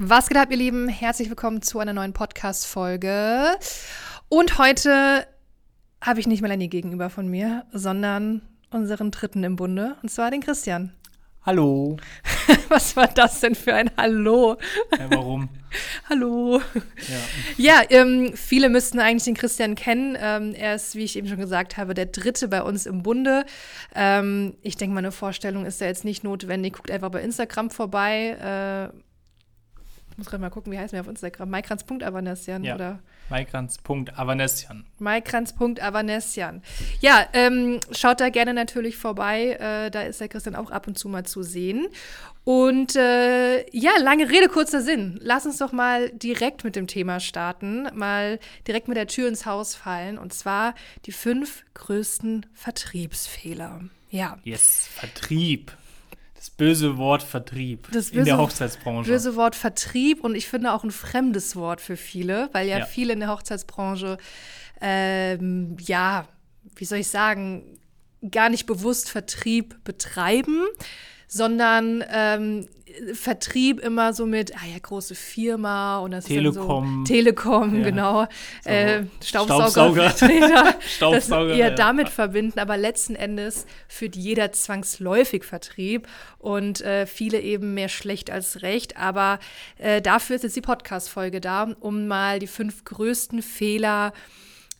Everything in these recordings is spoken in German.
Was geht ab, ihr Lieben? Herzlich willkommen zu einer neuen Podcast-Folge. Und heute habe ich nicht Melanie gegenüber von mir, sondern unseren Dritten im Bunde, und zwar den Christian. Hallo. Was war das denn für ein Hallo? Ja, warum? Hallo. Ja. Ja, ähm, viele müssten eigentlich den Christian kennen. Ähm, er ist, wie ich eben schon gesagt habe, der Dritte bei uns im Bunde. Ähm, ich denke, meine Vorstellung ist da jetzt nicht notwendig. Guckt einfach bei Instagram vorbei. Äh, muss gerade mal gucken, wie heißt mir auf Instagram? Maikranz.avanessian Ja. oder Maikranz.avanessian. Maikranz.avanessian. Ja, ähm, schaut da gerne natürlich vorbei. Äh, da ist der Christian auch ab und zu mal zu sehen. Und äh, ja, lange Rede, kurzer Sinn. Lass uns doch mal direkt mit dem Thema starten. Mal direkt mit der Tür ins Haus fallen. Und zwar die fünf größten Vertriebsfehler. Ja. Yes, Vertrieb. Das böse Wort Vertrieb Das in der böse- Hochzeitsbranche. Böse Wort Vertrieb und ich finde auch ein fremdes Wort für viele, weil ja, Ja. viele in der Hochzeitsbranche, ähm, ja, wie soll ich sagen, gar nicht bewusst Vertrieb betreiben, sondern ähm, Vertrieb immer so mit, ah ja, große Firma und das Telekom. ist so Telekom, Ja. genau, So. äh, Staubsauger. Staubsauger, das eher ja. damit verbinden, aber letzten Endes führt jeder zwangsläufig Vertrieb und äh, viele eben mehr schlecht als recht. Aber äh, dafür ist jetzt die Podcast-Folge da, um mal die fünf größten Fehler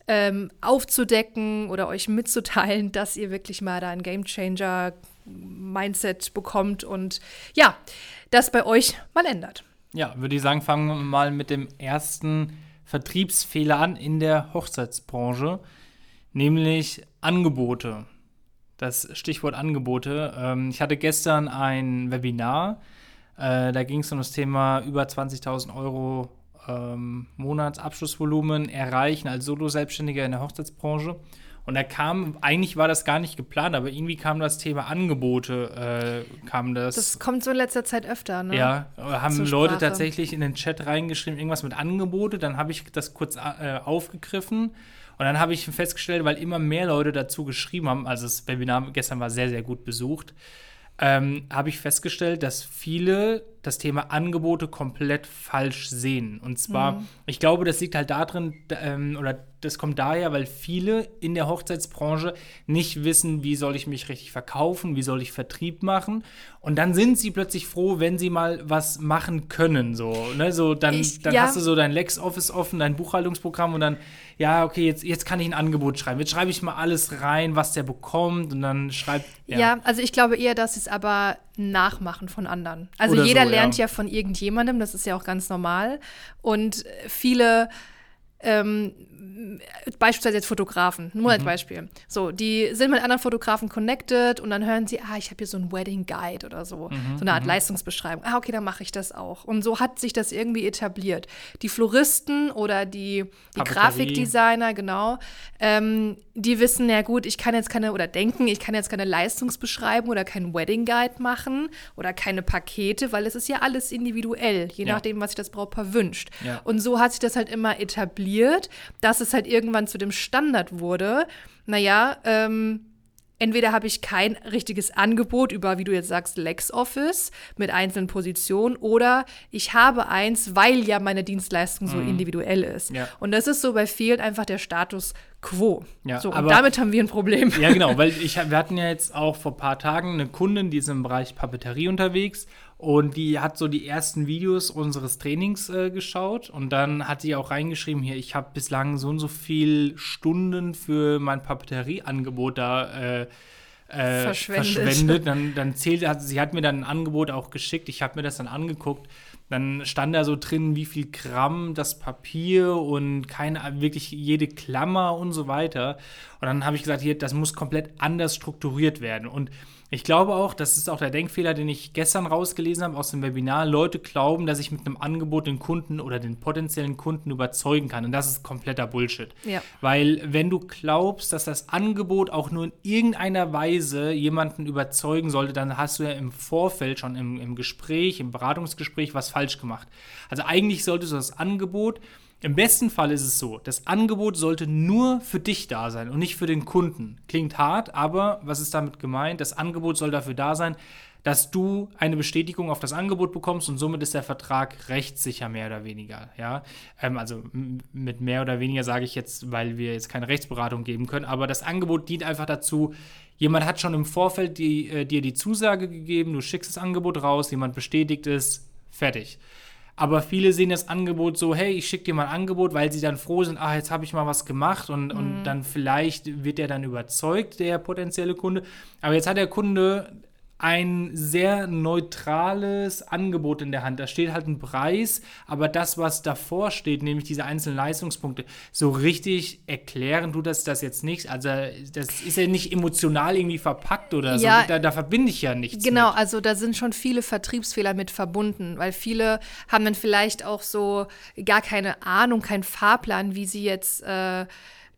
ähm, aufzudecken oder euch mitzuteilen, dass ihr wirklich mal da ein Gamechanger Mindset bekommt und ja, das bei euch mal ändert. Ja, würde ich sagen, fangen wir mal mit dem ersten Vertriebsfehler an in der Hochzeitsbranche, nämlich Angebote. Das Stichwort Angebote. Ähm, ich hatte gestern ein Webinar, äh, da ging es um das Thema über 20.000 Euro ähm, Monatsabschlussvolumen erreichen als Solo-Selbstständiger in der Hochzeitsbranche. Und da kam, eigentlich war das gar nicht geplant, aber irgendwie kam das Thema Angebote, äh, kam das. Das kommt so in letzter Zeit öfter, ne? Ja, haben Leute tatsächlich in den Chat reingeschrieben, irgendwas mit Angebote. Dann habe ich das kurz äh, aufgegriffen. Und dann habe ich festgestellt, weil immer mehr Leute dazu geschrieben haben, also das Webinar gestern war sehr, sehr gut besucht, ähm, habe ich festgestellt, dass viele das Thema Angebote komplett falsch sehen. Und zwar, Mhm. ich glaube, das liegt halt darin, ähm, oder das kommt daher, weil viele in der Hochzeitsbranche nicht wissen, wie soll ich mich richtig verkaufen, wie soll ich Vertrieb machen. Und dann sind sie plötzlich froh, wenn sie mal was machen können. So, ne? so dann, Ich- dann ja. hast du so dein LexOffice offen, dein Buchhaltungsprogramm und dann, ja, okay, jetzt, jetzt kann ich ein Angebot schreiben. Jetzt schreibe ich mal alles rein, was der bekommt und dann schreibt. Ja. also ich glaube eher, dass es aber Nachmachen von anderen. Also Oder jeder so, lernt ja. ja. von irgendjemandem, das ist ja auch ganz normal. Und viele, ähm, beispielsweise jetzt Fotografen, nur Mhm. als Beispiel. So, die sind mit anderen Fotografen connected und dann hören sie, ah, ich habe hier so einen Wedding Guide oder so, Mhm, so eine Art Leistungsbeschreibung. Ah, okay, dann mache ich das auch. Und so hat sich das irgendwie etabliert. Die Floristen oder die, die. Grafikdesigner, genau, ähm, die wissen, ja gut, ich kann jetzt keine, oder denken, ich kann jetzt keine Leistungsbeschreibung oder keinen Wedding Guide machen oder keine Pakete, weil es ist ja alles individuell, je Ja. nachdem, was sich das Brautpaar wünscht. Ja. Und so hat sich das halt immer etabliert, dass es halt irgendwann zu dem Standard wurde. Naja, ähm, entweder habe ich kein richtiges Angebot über, wie du jetzt sagst, LexOffice mit einzelnen Positionen oder ich habe eins, weil ja meine Dienstleistung so individuell ist. Mhm. Ja. Und das ist so bei vielen einfach der Status quo. Ja, so, und aber- damit haben wir ein Problem. Ja, genau, weil ich, wir hatten ja jetzt auch vor ein paar Tagen eine Kundin, die ist im Bereich Papeterie unterwegs und die hat so die ersten Videos unseres Trainings äh, geschaut und dann hat sie auch reingeschrieben, hier, ich habe bislang so und so viel Stunden für mein Papeterieangebot da äh, äh, Verschwendet. verschwendet. Dann, dann zählt, hat, sie hat mir dann ein Angebot auch geschickt, ich habe mir das dann angeguckt. Dann stand da so drin, wie viel Gramm das Papier und keine, wirklich jede Klammer und so weiter. Und dann habe ich gesagt, hier, das muss komplett anders strukturiert werden. Und ich glaube auch, das ist auch der Denkfehler, den ich gestern rausgelesen habe aus dem Webinar. Leute glauben, dass ich mit einem Angebot den Kunden oder den potenziellen Kunden überzeugen kann. Und das ist kompletter Bullshit. Ja. Weil wenn du glaubst, dass das Angebot auch nur in irgendeiner Weise jemanden überzeugen sollte, dann hast du ja im Vorfeld schon im, im Gespräch, im Beratungsgespräch was falsch gemacht. Also eigentlich solltest du das Angebot Im besten Fall ist es so, das Angebot sollte nur für dich da sein und nicht für den Kunden. Klingt hart, aber was ist damit gemeint? Das Angebot soll dafür da sein, dass du eine Bestätigung auf das Angebot bekommst und somit ist der Vertrag rechtssicher mehr oder weniger. Ja, ähm, also mit mehr oder weniger sage ich jetzt, weil wir jetzt keine Rechtsberatung geben können, aber das Angebot dient einfach dazu, Jemand hat schon im Vorfeld die, äh, dir die Zusage gegeben, du schickst das Angebot raus, jemand bestätigt es, fertig. Aber viele sehen das Angebot so, hey, ich schicke dir mal ein Angebot, weil sie dann froh sind, ah, jetzt habe ich mal was gemacht und, mhm. und dann vielleicht wird er dann überzeugt, der potenzielle Kunde. Aber jetzt hat der Kunde ein sehr neutrales Angebot in der Hand. Da steht halt ein Preis, aber das, was davor steht, nämlich diese einzelnen Leistungspunkte, so richtig erklären tut das das jetzt nicht. Also das ist ja nicht emotional irgendwie verpackt oder ja, so. Da, da, verbinde ich ja nichts. Genau, mit. also da sind schon viele Vertriebsfehler mit verbunden, weil viele haben dann vielleicht auch so gar keine Ahnung, keinen Fahrplan, wie sie jetzt äh,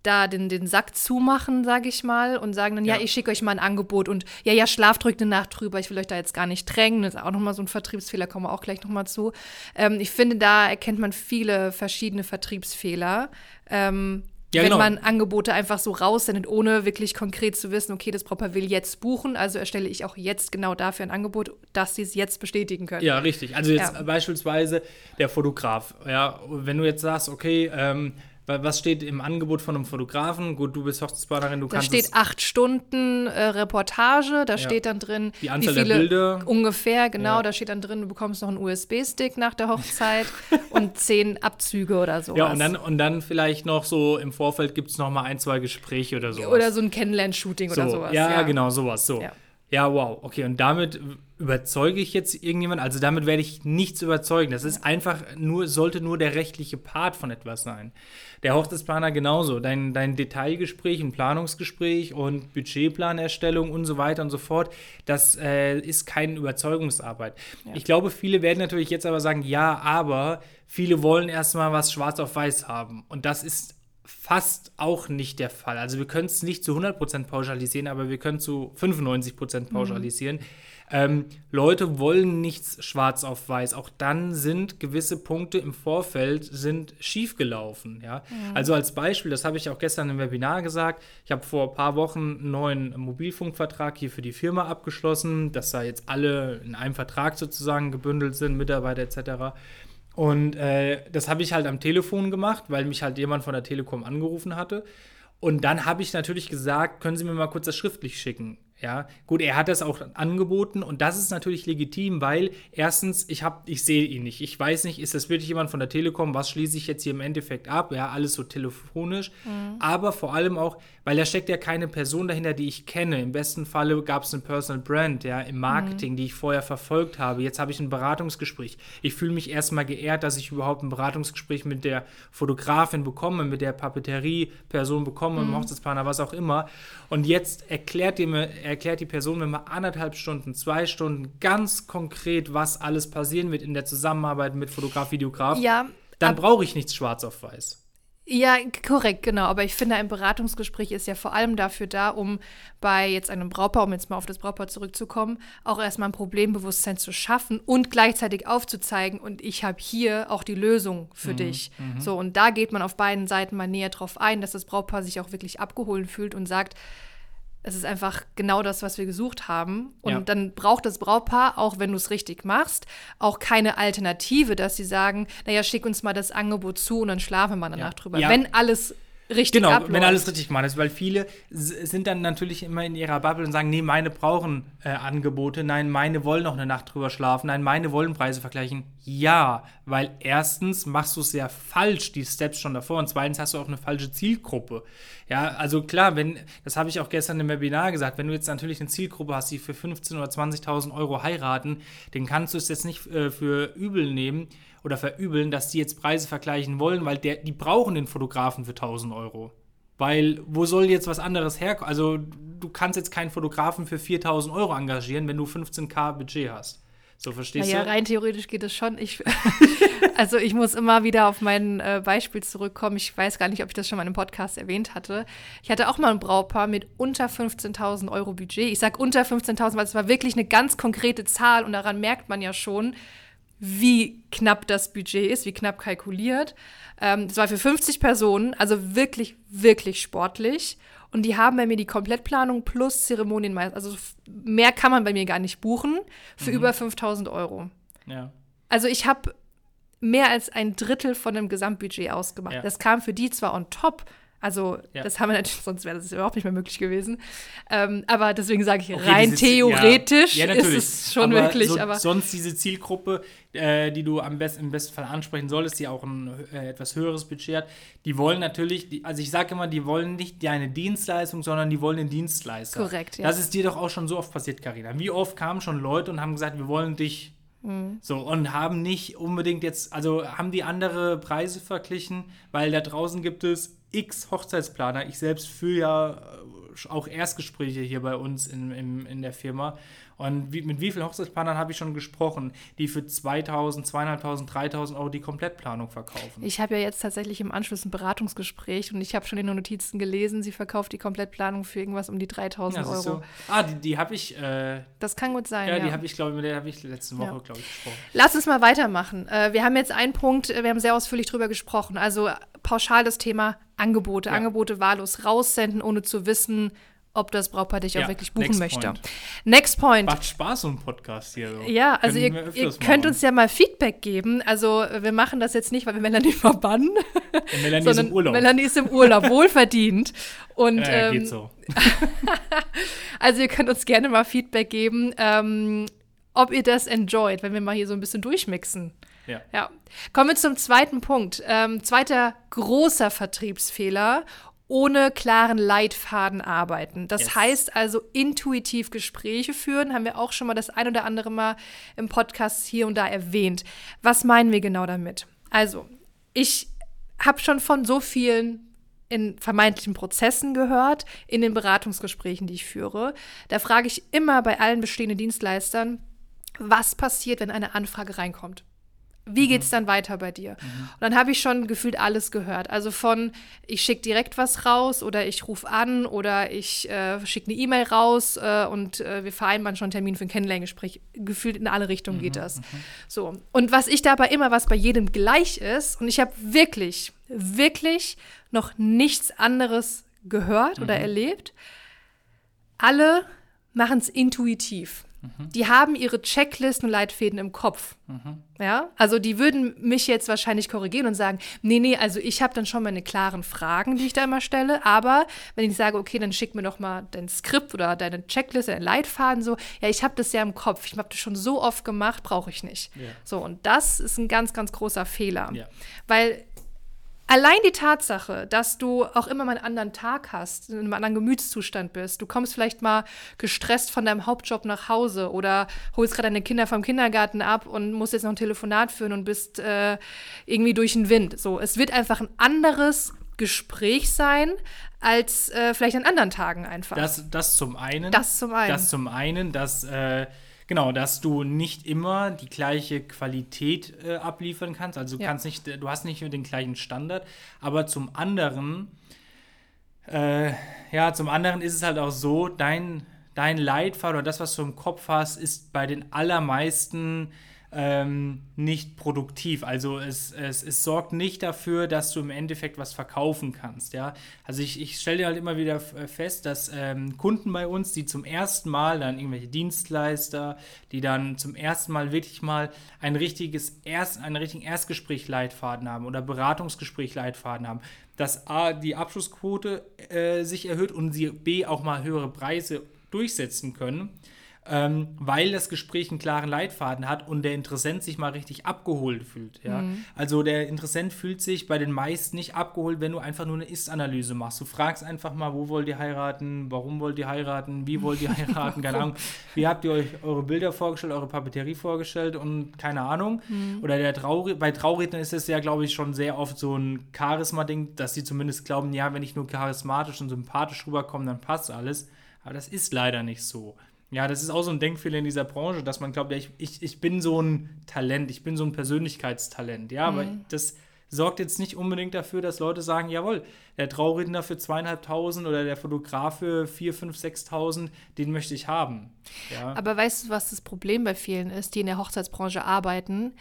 da den, den Sack zumachen, sage ich mal, und sagen dann, ja, ja ich schicke euch mal ein Angebot und ja, ja, schlaft drückt eine Nacht drüber, ich will euch da jetzt gar nicht drängen. Das ist auch nochmal so ein Vertriebsfehler, kommen wir auch gleich nochmal zu. Ähm, ich finde, da erkennt man viele verschiedene Vertriebsfehler. Ähm, ja, wenn genau. man Angebote einfach so raussendet, ohne wirklich konkret zu wissen, okay, das Proper will jetzt buchen, also erstelle ich auch jetzt genau dafür ein Angebot, dass sie es jetzt bestätigen können. Ja, richtig. Also jetzt ja. beispielsweise der Fotograf. Ja, wenn du jetzt sagst, okay, ähm, was steht im Angebot von einem Fotografen? Gut, du bist Hochzeitsplanerin, du da kannst. Da steht acht Stunden äh, Reportage, da ja. steht dann drin, die Anzahl wie viele, der Bilder. Ungefähr, genau, ja. da steht dann drin, du bekommst noch einen USB-Stick nach der Hochzeit und zehn Abzüge oder so. Ja, und dann, und dann vielleicht noch so im Vorfeld gibt es noch mal ein, zwei Gespräche oder sowas. Oder so ein Kennenlern-Shooting so, oder sowas. Ja, ja, genau, sowas. So. Ja. Wow. Okay, und damit überzeuge ich jetzt irgendjemand? Also damit werde ich nichts überzeugen. Das ist einfach nur, sollte nur der rechtliche Part von etwas sein. Der Hochzeitsplaner genauso. Dein, dein Detailgespräch, ein Planungsgespräch und Budgetplanerstellung und so weiter und so fort, das äh, ist keine Überzeugungsarbeit. Ja. Ich glaube, viele werden natürlich jetzt aber sagen, ja, aber viele wollen erstmal was schwarz auf weiß haben. Und das ist fast auch nicht der Fall. Also wir können es nicht zu 100% pauschalisieren, aber wir können zu 95% mhm. pauschalisieren. Mhm. Ähm, Leute wollen nichts schwarz auf weiß. Auch dann sind gewisse Punkte im Vorfeld sind schiefgelaufen. Ja? Mhm. Also als Beispiel, das habe ich auch gestern im Webinar gesagt, ich habe vor ein paar Wochen einen neuen Mobilfunkvertrag hier für die Firma abgeschlossen, dass da jetzt alle in einem Vertrag sozusagen gebündelt sind, Mitarbeiter etc. Und äh, das habe ich halt am Telefon gemacht, weil mich halt jemand von der Telekom angerufen hatte. Und dann habe ich natürlich gesagt, können Sie mir mal kurz das schriftlich schicken. Ja, gut, er hat das auch angeboten und das ist natürlich legitim, weil erstens, ich habe, ich sehe ihn nicht. Ich weiß nicht, ist das wirklich jemand von der Telekom? Was schließe ich jetzt hier im Endeffekt ab? Ja, alles so telefonisch. Mhm. Aber vor allem auch, weil da steckt ja keine Person dahinter, die ich kenne. Im besten Falle gab es eine Personal Brand, ja, im Marketing, mhm. die ich vorher verfolgt habe. Jetzt habe ich ein Beratungsgespräch. Ich fühle mich erstmal geehrt, dass ich überhaupt ein Beratungsgespräch mit der Fotografin bekomme, mit der Papeterie-Person bekomme, mhm. Hochzeitsplaner, was auch immer. Und jetzt erklärt ihr mir, erklärt die Person mir mal anderthalb Stunden, zwei Stunden ganz konkret, was alles passieren wird in der Zusammenarbeit mit Fotograf, Videograf. Ja. Dann brauche ich nichts schwarz auf weiß. Ja, korrekt, genau. Aber ich finde, ein Beratungsgespräch ist ja vor allem dafür da, um bei jetzt einem Brautpaar, um jetzt mal auf das Brautpaar zurückzukommen, auch erstmal ein Problembewusstsein zu schaffen und gleichzeitig aufzuzeigen, und ich habe hier auch die Lösung für mhm, dich. Mhm. So, und da geht man auf beiden Seiten mal näher drauf ein, dass das Brautpaar sich auch wirklich abgeholt fühlt und sagt, es ist einfach genau das, was wir gesucht haben. Und ja. dann braucht das Brautpaar, auch wenn du es richtig machst, auch keine Alternative, dass sie sagen, naja, schick uns mal das Angebot zu und dann schlafen wir danach ja. drüber. Ja. Wenn alles richtig genau, abläuft. wenn alles richtig gemacht ist, weil viele sind dann natürlich immer in ihrer Bubble und sagen, nee, meine brauchen äh, Angebote, nein, meine wollen noch eine Nacht drüber schlafen, nein, meine wollen Preise vergleichen. Ja, weil erstens machst du es sehr falsch, die Steps schon davor, und zweitens hast du auch eine falsche Zielgruppe. Ja, also klar, wenn, das habe ich auch gestern im Webinar gesagt, wenn du jetzt natürlich eine Zielgruppe hast, die für 15.000 oder 20.000 Euro heiraten, dann kannst du es jetzt nicht äh, für übel nehmen, oder verübeln, dass die jetzt Preise vergleichen wollen, weil der, die brauchen den Fotografen für 1000 Euro. Weil wo soll jetzt was anderes herkommen? Also du kannst jetzt keinen Fotografen für 4000 Euro engagieren, wenn du 15k Budget hast. So verstehst naja, du? Ja, rein theoretisch geht es schon. Ich, also ich muss immer wieder auf mein äh, Beispiel zurückkommen. Ich weiß gar nicht, ob ich das schon mal im Podcast erwähnt hatte. Ich hatte auch mal ein Brautpaar mit unter 15.000 Euro Budget. Ich sage unter 15.000, weil es war wirklich eine ganz konkrete Zahl und daran merkt man ja schon, wie knapp das Budget ist, wie knapp kalkuliert. Ähm, das war für 50 Personen, also wirklich, wirklich sportlich. Und die haben bei mir die Komplettplanung plus Zeremonienmeister. Also mehr kann man bei mir gar nicht buchen für mhm. über 5000 Euro. Ja. Also ich habe mehr als ein Drittel von dem Gesamtbudget ausgemacht. Ja. Das kam für die zwar on top, also, ja. das haben wir natürlich, sonst wäre das überhaupt nicht mehr möglich gewesen. Ähm, aber deswegen sage ich, okay, rein theoretisch ja, ja, ist es schon aber möglich. So, aber sonst diese Zielgruppe, äh, die du am besten, im besten Fall ansprechen solltest, die auch ein äh, etwas höheres Budget hat, die wollen natürlich, die, also ich sage immer, die wollen nicht deine Dienstleistung, sondern die wollen den Dienstleister. Korrekt, ja. Das ist dir doch auch schon so oft passiert, Karina. Wie oft kamen schon Leute und haben gesagt, wir wollen dich Mhm. So, und haben nicht unbedingt jetzt, also haben die andere Preise verglichen, weil da draußen gibt es x Hochzeitsplaner. Ich selbst führe ja äh, auch Erstgespräche hier bei uns in, in, in der Firma. Und wie, mit wie vielen Hochzeitsplanern habe ich schon gesprochen, die für 2000, 2500, 3000 Euro die Komplettplanung verkaufen? Ich habe ja jetzt tatsächlich im Anschluss ein Beratungsgespräch und ich habe schon in den Notizen gelesen, sie verkauft die Komplettplanung für irgendwas um die 3000 ja, Euro. So. Ah, die, die habe ich. Äh, das kann gut sein. Ja, ja. die habe ich, glaube ich, mit der habe ich letzte Woche, ja. glaube ich, gesprochen. Lass uns mal weitermachen. Äh, wir haben jetzt einen Punkt, äh, wir haben sehr ausführlich drüber gesprochen. Also pauschal das Thema Angebote, ja. Angebote wahllos raussenden, ohne zu wissen, ob das Brautpaar dich ja, auch wirklich buchen next möchte. Point. Next Point. Macht Spaß, so ein Podcast hier. So. Ja, also ihr, ihr könnt uns ja mal Feedback geben. Also wir machen das jetzt nicht, weil wir Melanie verbannen. Ja, Melanie ist im Urlaub. Melanie ist im Urlaub, wohlverdient. Und, ja, ja, ähm, geht so. also ihr könnt uns gerne mal Feedback geben, ähm, ob ihr das enjoyt, wenn wir mal hier so ein bisschen durchmixen. Ja. ja. Kommen wir zum zweiten Punkt. Ähm, zweiter großer Vertriebsfehler ohne klaren Leitfaden arbeiten. Das yes. heißt also intuitiv Gespräche führen, haben wir auch schon mal das ein oder andere Mal im Podcast hier und da erwähnt. Was meinen wir genau damit? Also, ich habe schon von so vielen in vermeintlichen Prozessen gehört, in den Beratungsgesprächen, die ich führe. Da frage ich immer bei allen bestehenden Dienstleistern, was passiert, wenn eine Anfrage reinkommt? Wie geht es mhm. dann weiter bei dir? Mhm. Und dann habe ich schon gefühlt alles gehört. Also von, ich schicke direkt was raus oder ich rufe an oder ich äh, schicke eine E-Mail raus äh, und äh, wir vereinbaren schon einen Termin für ein Kennenlerngespräch. Gefühlt in alle Richtungen mhm. geht das. So. Und was ich dabei immer, was bei jedem gleich ist, und ich habe wirklich, wirklich noch nichts anderes gehört oder mhm. erlebt, alle machen es intuitiv. Mhm. Die haben ihre Checklisten und Leitfäden im Kopf. Mhm. Ja, also die würden mich jetzt wahrscheinlich korrigieren und sagen, nee, nee, also ich habe dann schon meine klaren Fragen, die ich da immer stelle, aber wenn ich sage, okay, dann schick mir doch mal dein Skript oder deine Checkliste, deinen Leitfaden so, ja, ich habe das ja im Kopf, ich habe das schon so oft gemacht, brauche ich nicht. Ja. So, und das ist ein ganz, ganz großer Fehler, ja. weil Allein die Tatsache, dass du auch immer mal einen anderen Tag hast, in einem anderen Gemütszustand bist, du kommst vielleicht mal gestresst von deinem Hauptjob nach Hause oder holst gerade deine Kinder vom Kindergarten ab und musst jetzt noch ein Telefonat führen und bist äh, irgendwie durch den Wind. So, es wird einfach ein anderes Gespräch sein als äh, vielleicht an anderen Tagen einfach. Das, das zum einen. Das zum einen. Das zum einen, dass äh, Genau, dass du nicht immer die gleiche Qualität äh, abliefern kannst. Also du ja. kannst nicht, du hast nicht den gleichen Standard. Aber zum anderen, äh, ja, zum anderen ist es halt auch so, dein, dein Leitfaden oder das, was du im Kopf hast, ist bei den allermeisten ähm, nicht produktiv. Also es, es, es sorgt nicht dafür, dass du im Endeffekt was verkaufen kannst. Ja? Also ich, ich stelle halt immer wieder äh, fest, dass ähm, Kunden bei uns, die zum ersten Mal dann irgendwelche Dienstleister, die dann zum ersten Mal wirklich mal ein richtiges Erst, einen richtigen Erstgespräch-Leitfaden haben oder Beratungsgespräch-Leitfaden haben, dass A, die Abschlussquote äh, sich erhöht und sie B, auch mal höhere Preise durchsetzen können ähm, weil das Gespräch einen klaren Leitfaden hat und der Interessent sich mal richtig abgeholt fühlt. Ja? Mhm. Also der Interessent fühlt sich bei den meisten nicht abgeholt, wenn du einfach nur eine Ist-Analyse machst. Du fragst einfach mal, wo wollt ihr heiraten, warum wollt ihr heiraten, wie wollt ihr heiraten, keine Ahnung, wie habt ihr euch eure Bilder vorgestellt, eure Papeterie vorgestellt und keine Ahnung. Mhm. Oder der Traured bei Traurednern ist es ja, glaube ich, schon sehr oft so ein Charisma-Ding, dass sie zumindest glauben, ja, wenn ich nur charismatisch und sympathisch rüberkomme, dann passt alles. Aber das ist leider nicht so. Ja, das ist auch so ein Denkfehler in dieser Branche, dass man glaubt, ja, ich, ich, ich bin so ein Talent, ich bin so ein Persönlichkeitstalent. Ja, mhm. aber das sorgt jetzt nicht unbedingt dafür, dass Leute sagen, jawohl, der Trauredner für zweieinhalbtausend oder der Fotograf für vier, fünf, sechstausend, den möchte ich haben. Ja. Aber weißt du, was das Problem bei vielen ist, die in der Hochzeitsbranche arbeiten?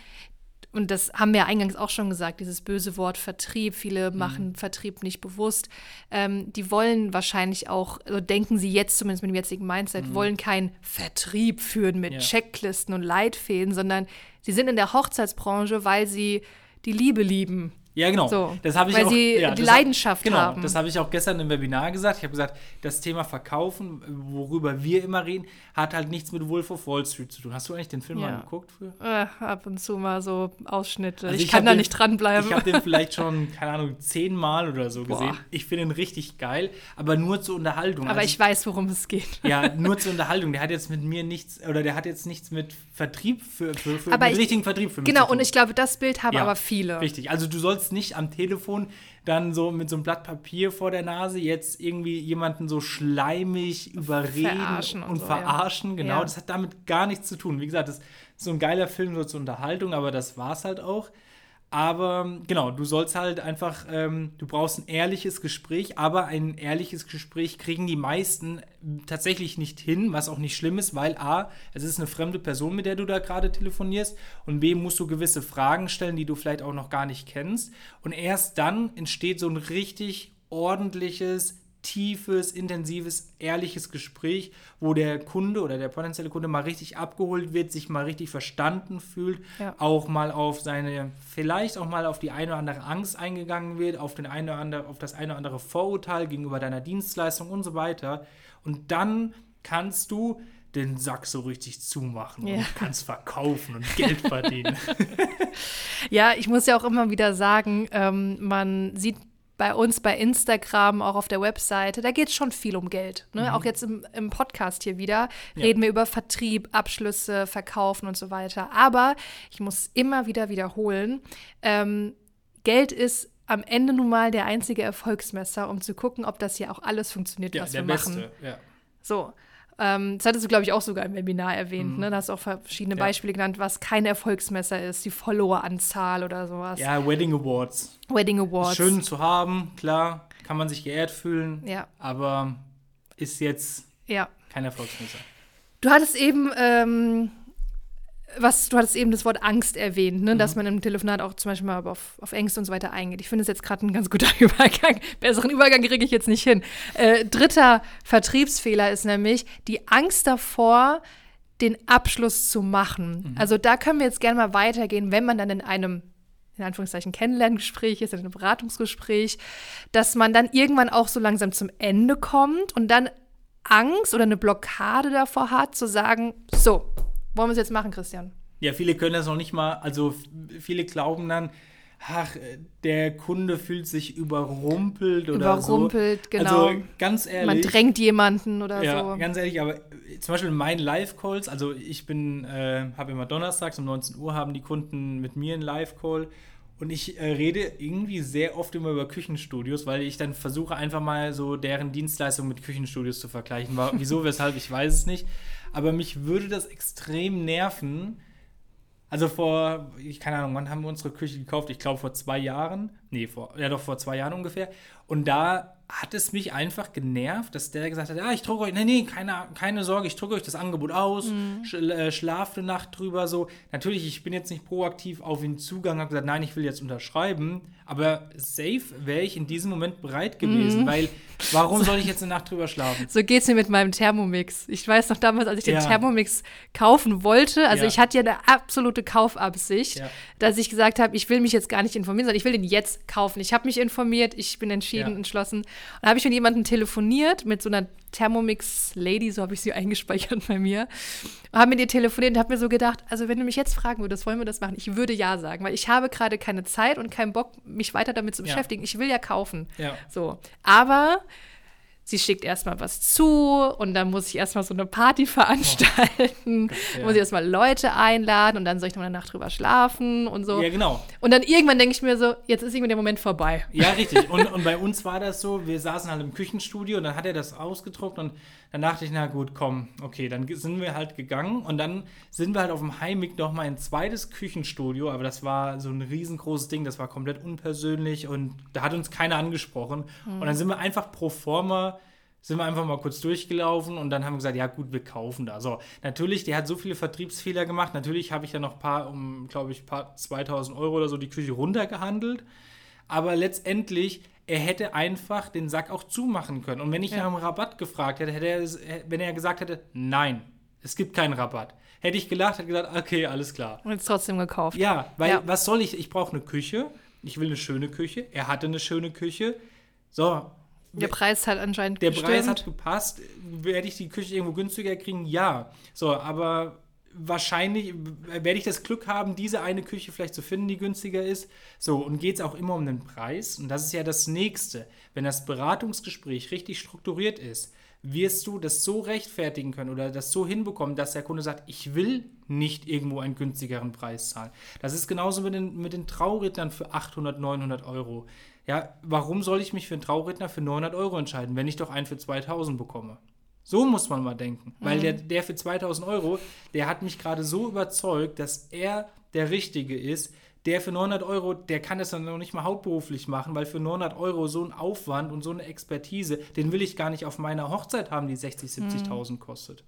Und das haben wir eingangs auch schon gesagt, dieses böse Wort Vertrieb, viele Mhm. machen Vertrieb nicht bewusst. Ähm, die wollen wahrscheinlich auch, also denken sie jetzt zumindest mit dem jetzigen Mindset, wollen keinen Vertrieb führen mit Mhm. Ja. Checklisten und Leitfäden, sondern sie sind in der Hochzeitsbranche, weil sie die Liebe lieben. Ja, genau. So, das habe ich weil auch, sie ja, die Leidenschaft genau, haben. Das habe ich auch gestern im Webinar gesagt. Ich habe gesagt, das Thema Verkaufen, worüber wir immer reden, hat halt nichts mit Wolf of Wall Street zu tun. Hast du eigentlich den Film Ja. mal geguckt früher? Äh, ab und zu mal so Ausschnitte. Also ich, ich kann da den- nicht dranbleiben. Ich habe den vielleicht schon, keine Ahnung, zehnmal oder so gesehen. Boah. Ich finde ihn richtig geil, aber nur zur Unterhaltung. Aber Also ich weiß, worum es geht. Ja, nur zur Unterhaltung. Der hat jetzt mit mir nichts, oder der hat jetzt nichts mit Vertrieb für, für, für Aber ich- richtigen Vertrieb für mich Genau, zu tun. und ich glaube, das Bild haben Ja, aber viele. Richtig. Also du sollst nicht am Telefon dann so mit so einem Blatt Papier vor der Nase jetzt irgendwie jemanden so schleimig überreden Verarschen und und, so, verarschen. Genau, Ja. das hat damit gar nichts zu tun. Wie gesagt, das ist so ein geiler Film so zur Unterhaltung, aber das war's halt auch. Aber genau, du sollst halt einfach, ähm, du brauchst ein ehrliches Gespräch, aber ein ehrliches Gespräch kriegen die meisten tatsächlich nicht hin, was auch nicht schlimm ist, weil A, es ist eine fremde Person, mit der du da gerade telefonierst und B, musst du gewisse Fragen stellen, die du vielleicht auch noch gar nicht kennst. Und erst dann entsteht so ein richtig ordentliches, tiefes, intensives, ehrliches Gespräch, wo der Kunde oder der potenzielle Kunde mal richtig abgeholt wird, sich mal richtig verstanden fühlt, Ja. auch mal auf seine, vielleicht auch mal auf die eine oder andere Angst eingegangen wird, auf, den eine oder andere, auf das eine oder andere Vorurteil gegenüber deiner Dienstleistung und so weiter. Und dann kannst du den Sack so richtig zumachen Ja. und kannst verkaufen und Geld verdienen. Ja, ich muss ja auch immer wieder sagen, ähm, man sieht bei uns bei Instagram, auch auf der Webseite, da geht es schon viel um Geld. Ne? Auch jetzt im, im Podcast hier wieder Ja. reden wir über Vertrieb, Abschlüsse, Verkaufen und so weiter. Aber ich muss immer wieder wiederholen, ähm, Geld ist am Ende nun mal der einzige Erfolgsmesser, um zu gucken, ob das hier auch alles funktioniert, ja, was wir machen. Beste. Ja. So. Ähm, das hattest du, glaube ich, auch sogar im Webinar erwähnt. Ne? Da hast du auch verschiedene Mhm. Ja. Beispiele genannt, was kein Erfolgsmesser ist, die Followeranzahl oder sowas. ja, Wedding Awards. Wedding Awards. Schön zu haben, klar, kann man sich geehrt fühlen, Ja, aber ist jetzt ja. kein Erfolgsmesser. Du hattest eben, ähm, was, du hattest eben das Wort Angst erwähnt, ne? Mhm. dass man im Telefonat auch zum Beispiel mal auf, auf Ängste und so weiter eingeht. Ich finde es jetzt gerade ein ganz guter Übergang. Besseren Übergang kriege ich jetzt nicht hin. Äh, dritter Vertriebsfehler ist nämlich die Angst davor, den Abschluss zu machen. Mhm. Also da können wir jetzt gerne mal weitergehen, wenn man dann in einem in Anführungszeichen Kennenlerngespräch ist, in einem Beratungsgespräch, dass man dann irgendwann auch so langsam zum Ende kommt und dann Angst oder eine Blockade davor hat, zu sagen, so, wollen wir es jetzt machen, Christian? Ja, viele können das noch nicht mal, also viele glauben dann, ach, äh, der Kunde fühlt sich überrumpelt oder Überrumpelt, so. genau. Also ganz ehrlich. Man drängt jemanden oder Ja, so. ganz ehrlich, aber äh, zum Beispiel in meinen Live-Calls, also ich bin, äh, habe immer donnerstags um 19 Uhr haben die Kunden mit mir einen Live-Call und ich äh, rede irgendwie sehr oft immer über Küchenstudios, weil ich dann versuche einfach mal so deren Dienstleistung mit Küchenstudios zu vergleichen. Wieso, weshalb, ich weiß es nicht. Aber mich würde das extrem nerven. Also vor, ich keine Ahnung, wann haben wir unsere Küche gekauft? Ich glaube vor zwei Jahren. Nee, vor, ja doch vor zwei Jahren ungefähr. Und da hat es mich einfach genervt, dass der gesagt hat, ja, ich drucke euch, nee, nee, keine, keine Sorge, ich drucke euch das Angebot aus, sch, äh, schlaft eine Nacht drüber, so. Natürlich, ich bin jetzt nicht proaktiv auf ihn zugegangen, habe gesagt, nein, ich will jetzt unterschreiben, aber safe wäre ich in diesem Moment bereit gewesen, weil warum soll ich jetzt eine Nacht drüber schlafen? So geht's mir mit meinem Thermomix. Ich weiß noch damals, als ich den Ja. Thermomix kaufen wollte, also Ja. ich hatte ja eine absolute Kaufabsicht, Ja. dass ich gesagt habe, ich will mich jetzt gar nicht informieren, sondern ich will den jetzt kaufen. Ich habe mich informiert, ich bin entschieden, entschlossen. Und da habe ich mit jemandem telefoniert, mit so einer Thermomix-Lady, so habe ich sie eingespeichert bei mir, und habe mit ihr telefoniert und habe mir so gedacht, also wenn du mich jetzt fragen würdest, wollen wir das machen? Ich würde ja sagen, weil ich habe gerade keine Zeit und keinen Bock, mich weiter damit zu Ja. beschäftigen. Ich will ja kaufen. Ja. So. Aber sie schickt erstmal was zu und dann muss ich erstmal so eine Party veranstalten, Ja. muss ich erstmal Leute einladen und dann soll ich noch eine Nacht drüber schlafen und so. Ja, genau. Und dann irgendwann denke ich mir so, jetzt ist irgendwie der Moment vorbei. Ja, richtig. Und, und bei uns war das so, wir saßen halt im Küchenstudio und dann hat er das ausgedruckt und dann dachte ich, na gut, komm, okay, dann sind wir halt gegangen und dann sind wir halt auf dem Heimweg noch mal ein zweites Küchenstudio, aber das war so ein riesengroßes Ding, das war komplett unpersönlich und da hat uns keiner angesprochen. Und dann sind wir einfach pro forma sind wir einfach mal kurz durchgelaufen und dann haben wir gesagt, ja gut, wir kaufen da. So, natürlich, der hat so viele Vertriebsfehler gemacht. Natürlich habe ich ja noch ein paar, um, glaube ich, paar 2000 Euro oder so die Küche runtergehandelt. Aber letztendlich, er hätte einfach den Sack auch zumachen können. Und wenn ich Ja. nach einem Rabatt gefragt hätte, hätte er, wenn er gesagt hätte, nein, es gibt keinen Rabatt, hätte ich gelacht, hätte gesagt, okay, alles klar. Und jetzt trotzdem gekauft. Ja, weil Ja. was soll ich? Ich brauche eine Küche. Ich will eine schöne Küche. Er hatte eine schöne Küche. So, Der Preis hat anscheinend der gestimmt. Preis hat gepasst. Werde ich die Küche irgendwo günstiger kriegen? Ja. So, aber wahrscheinlich werde ich das Glück haben, diese eine Küche vielleicht zu finden, die günstiger ist. So, und geht es auch immer um den Preis. Und das ist ja das Nächste. Wenn das Beratungsgespräch richtig strukturiert ist, wirst du das so rechtfertigen können oder das so hinbekommen, dass der Kunde sagt, ich will nicht irgendwo einen günstigeren Preis zahlen. Das ist genauso mit den, mit den Traurednern für 800, 900 Euro. Ja, warum soll ich mich für einen Trauredner für 900 Euro entscheiden, wenn ich doch einen für 2000 bekomme? So muss man mal denken. Weil der, der für 2000 Euro, der hat mich gerade so überzeugt, dass er der Richtige ist. Der für 900 Euro, der kann das dann noch nicht mal hauptberuflich machen, weil für 900 Euro so ein Aufwand und so eine Expertise, den will ich gar nicht auf meiner Hochzeit haben, die 60, 70.000 kostet.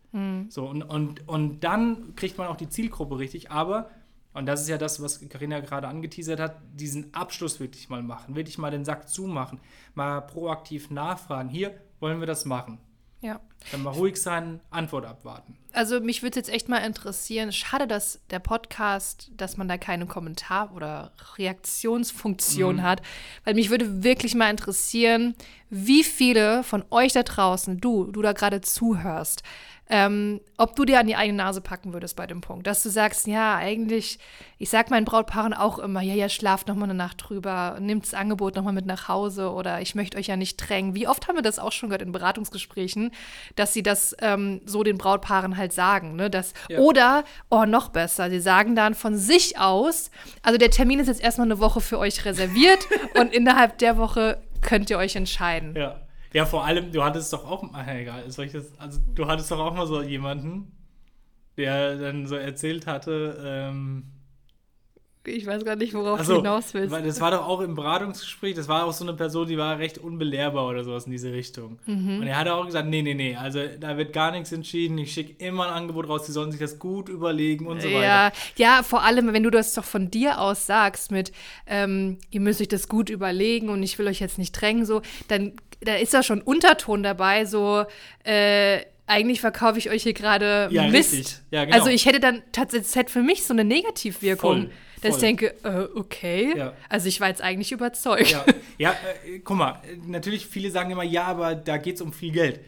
So, und, und, und dann kriegt man auch die Zielgruppe richtig, aber, und das ist ja das, was Karina gerade angeteasert hat, diesen Abschluss wirklich mal machen, wirklich mal den Sack zumachen, mal proaktiv nachfragen, hier wollen wir das machen. Ja. Dann mal ruhig sein, Antwort abwarten. Also mich würde jetzt echt mal interessieren, schade, dass der Podcast, dass man da keine Kommentar- oder Reaktionsfunktion Mhm. hat, weil mich würde wirklich mal interessieren, wie viele von euch da draußen, du, du da gerade zuhörst, ähm, ob du dir an die eigene Nase packen würdest bei dem Punkt, dass du sagst, ja, eigentlich, ich sag meinen Brautpaaren auch immer, ja, ja, schlaft noch mal eine Nacht drüber, nimmt das Angebot noch mal mit nach Hause oder ich möchte euch ja nicht drängen. Wie oft haben wir das auch schon gehört in Beratungsgesprächen, dass sie das ähm, so den Brautpaaren halt sagen, ne? Dass, Ja. Oder, oh, noch besser, sie sagen dann von sich aus, also der Termin ist jetzt erstmal eine Woche für euch reserviert und innerhalb der Woche könnt ihr euch entscheiden. Ja. Ja, vor allem, du hattest doch auch, ach, egal, das, also du hattest doch auch mal so jemanden, der dann so erzählt hatte, ähm, Ich weiß gar nicht, worauf Also, du hinaus willst. weil das war doch auch im Beratungsgespräch, das war auch so eine Person, die war recht unbelehrbar oder sowas in diese Richtung. Mhm. Und er hat auch gesagt, nee, nee, nee, also da wird gar nichts entschieden, ich schicke immer ein Angebot raus, die sollen sich das gut überlegen und so weiter. Ja, ja, vor allem, wenn du das doch von dir aus sagst mit, ähm, ihr müsst euch das gut überlegen und ich will euch jetzt nicht drängen, so, dann da ist da schon Unterton dabei, so, äh, eigentlich verkaufe ich euch hier gerade Ja, Mist. richtig. Ja, genau. Also ich hätte dann tatsächlich, es hätte für mich so eine Negativwirkung, Voll, dass ich denke, äh, okay, Ja. also ich war jetzt eigentlich überzeugt. Ja, ja äh, guck mal, natürlich viele sagen immer, ja, aber da geht es um viel Geld.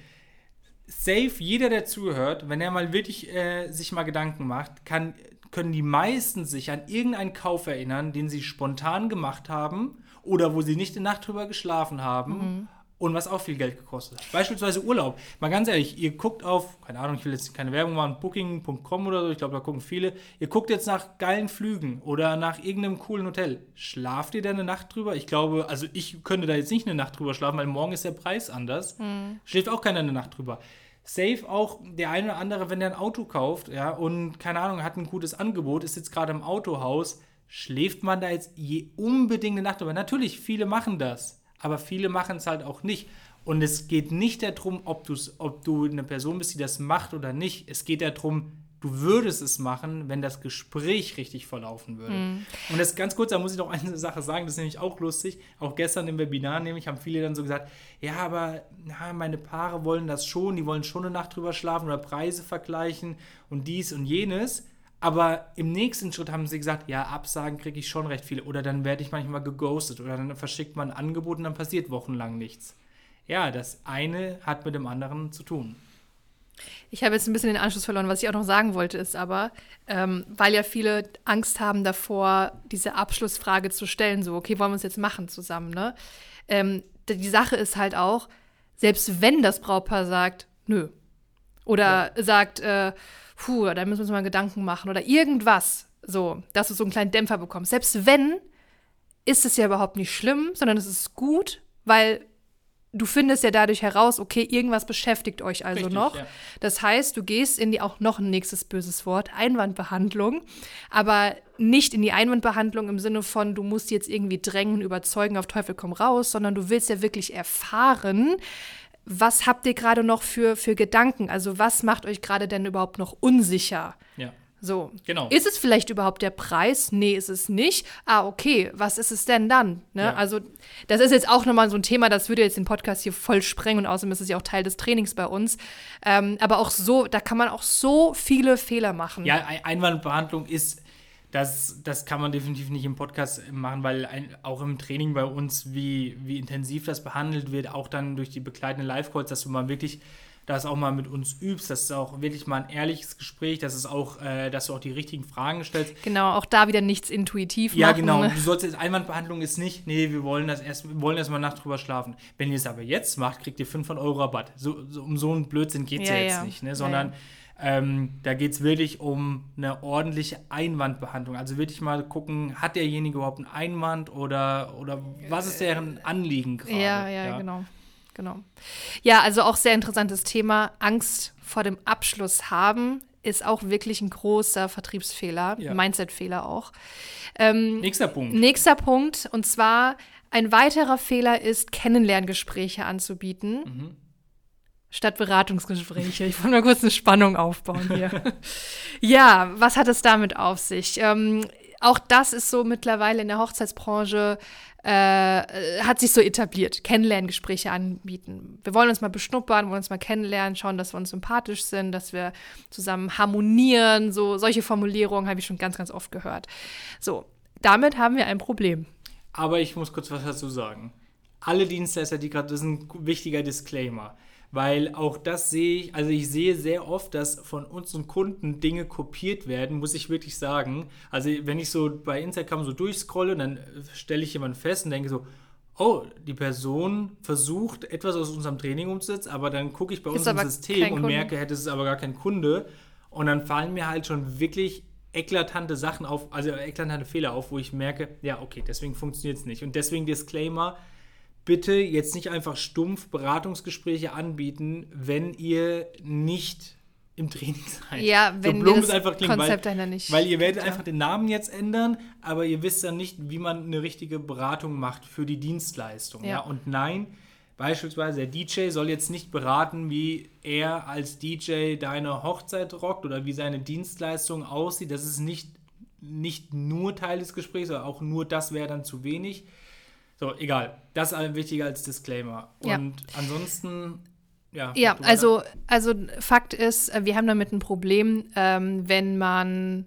Safe, jeder, der zuhört, wenn er mal wirklich äh, sich mal Gedanken macht, kann, können die meisten sich an irgendeinen Kauf erinnern, den sie spontan gemacht haben oder wo sie nicht eine Nacht drüber geschlafen haben und was auch viel Geld gekostet hat. Beispielsweise Urlaub. Mal ganz ehrlich, ihr guckt auf, keine Ahnung, ich will jetzt keine Werbung machen, booking.com oder so, ich glaube, da gucken viele. Ihr guckt jetzt nach geilen Flügen oder nach irgendeinem coolen Hotel. Schlaft ihr da eine Nacht drüber? Ich glaube, also ich könnte da jetzt nicht eine Nacht drüber schlafen, weil morgen ist der Preis anders. Schläft auch keiner eine Nacht drüber. Safe auch der eine oder andere, wenn der ein Auto kauft, ja, und keine Ahnung, hat ein gutes Angebot, ist jetzt gerade im Autohaus, schläft man da jetzt je unbedingt eine Nacht drüber? Natürlich, viele machen das, aber viele machen es halt auch nicht. Und es geht nicht darum, ob, ob du eine Person bist, die das macht oder nicht. Es geht darum, du würdest es machen, wenn das Gespräch richtig verlaufen würde. Und das ganz kurz, da muss ich noch eine Sache sagen, das ist nämlich auch lustig. Auch gestern im Webinar nämlich haben viele dann so gesagt, ja, aber na, meine Paare wollen das schon, die wollen schon eine Nacht drüber schlafen oder Preise vergleichen und dies und jenes. Aber im nächsten Schritt haben sie gesagt, ja, Absagen kriege ich schon recht viele. Oder dann werde ich manchmal geghostet oder dann verschickt man ein Angebot und dann passiert wochenlang nichts. Ja, das eine hat mit dem anderen zu tun. Ich habe jetzt ein bisschen den Anschluss verloren. Was ich auch noch sagen wollte, ist aber, ähm, weil ja viele Angst haben davor, diese Abschlussfrage zu stellen, so, okay, wollen wir es jetzt machen zusammen, ne? Ähm, die Sache ist halt auch, selbst wenn das Brautpaar sagt, nö, oder sagt, äh, puh, da müssen wir uns mal Gedanken machen oder irgendwas, so, dass du so einen kleinen Dämpfer bekommst. Selbst wenn, ist es ja überhaupt nicht schlimm, sondern es ist gut, weil du findest ja dadurch heraus, okay, irgendwas beschäftigt euch also Richtig, noch. ja. Das heißt, du gehst in die auch noch ein nächstes böses Wort, Einwandbehandlung, aber nicht in die Einwandbehandlung im Sinne von, du musst jetzt irgendwie drängen, überzeugen, auf Teufel komm raus, sondern du willst ja wirklich erfahren, was habt ihr gerade noch für, für Gedanken? Also was macht euch gerade denn überhaupt noch unsicher? Ja. So. Genau. Ist es vielleicht überhaupt der Preis? Nee, ist es nicht. Ah, okay. Was ist es denn dann? Ne? Ja. Also, das ist jetzt auch nochmal so ein Thema, das würde jetzt den Podcast hier voll sprengen und außerdem ist es ja auch Teil des Trainings bei uns. Ähm, aber auch so, da kann man auch so viele Fehler machen. Ja, Ein- Einwandbehandlung ist, das, das kann man definitiv nicht im Podcast machen, weil ein, auch im Training bei uns, wie, wie intensiv das behandelt wird, auch dann durch die begleitenden Live-Calls, dass du mal wirklich das auch mal mit uns übst, dass es auch wirklich mal ein ehrliches Gespräch, dass es auch, äh, dass du auch die richtigen Fragen stellst. Genau, auch da wieder nichts intuitiv Ja, machen. genau. Du sollst jetzt Einwandbehandlung ist nicht, nee, wir wollen das erst, wir wollen erst mal Nacht drüber schlafen. Wenn ihr es aber jetzt macht, kriegt ihr 500 Euro Rabatt. So, so, um so einen Blödsinn geht es ja, Ja, jetzt ja. nicht, ne? Ja, sondern Ähm, da geht es wirklich um eine ordentliche Einwandbehandlung. Also wirklich mal gucken, hat derjenige überhaupt einen Einwand oder, oder was ist deren Anliegen gerade? Ja, ja, genau. Genau. Ja, also auch sehr interessantes Thema. Angst vor dem Abschluss haben ist auch wirklich ein großer Vertriebsfehler, Ja. Mindset-Fehler auch. Ähm, Nächster Punkt. nächster Punkt, und zwar ein weiterer Fehler ist, Kennenlerngespräche anzubieten. Mhm. Statt Beratungsgespräche. Ich wollte mal kurz eine Spannung aufbauen hier. ja, was hat es damit auf sich? Ähm, auch das ist so mittlerweile in der Hochzeitsbranche, äh, hat sich so etabliert. Kennenlerngespräche anbieten. Wir wollen uns mal beschnuppern, wollen uns mal kennenlernen, schauen, dass wir uns sympathisch sind, dass wir zusammen harmonieren. So, solche Formulierungen habe ich schon ganz, ganz oft gehört. So, damit haben wir ein Problem. Aber ich muss kurz was dazu sagen. Alle Dienstleister, die gerade, das ist ein wichtiger Disclaimer. Weil auch das sehe ich, also ich sehe sehr oft, dass von unseren Kunden Dinge kopiert werden, muss ich wirklich sagen. Also wenn ich so bei Instagram so durchscrolle, dann stelle ich jemanden fest und denke so, oh, die Person versucht etwas aus unserem Training umzusetzen, aber dann gucke ich bei Ist uns im aber System und merke, hätte es aber gar kein Kunde. Und dann fallen mir halt schon wirklich eklatante Sachen auf, also eklatante Fehler auf, wo ich merke, ja, okay, deswegen funktioniert es nicht. Und deswegen Disclaimer, bitte jetzt nicht einfach stumpf Beratungsgespräche anbieten, wenn ihr nicht im Training seid. Ja, wenn so wir das einfach klingt, Konzept weil, nicht weil ihr werdet ja. einfach den Namen jetzt ändern, aber ihr wisst dann nicht, wie man eine richtige Beratung macht für die Dienstleistung. Ja. Ja. Und nein, beispielsweise der DJ soll jetzt nicht beraten, wie er als DJ deine Hochzeit rockt oder wie seine Dienstleistung aussieht. Das ist nicht, nicht nur Teil des Gesprächs, sondern auch nur das wäre dann zu wenig. So, egal. Das ist wichtiger als Disclaimer. Ja. Und ansonsten, ja. Ja, also, also Fakt ist, äh, wir haben damit ein Problem, ähm, wenn man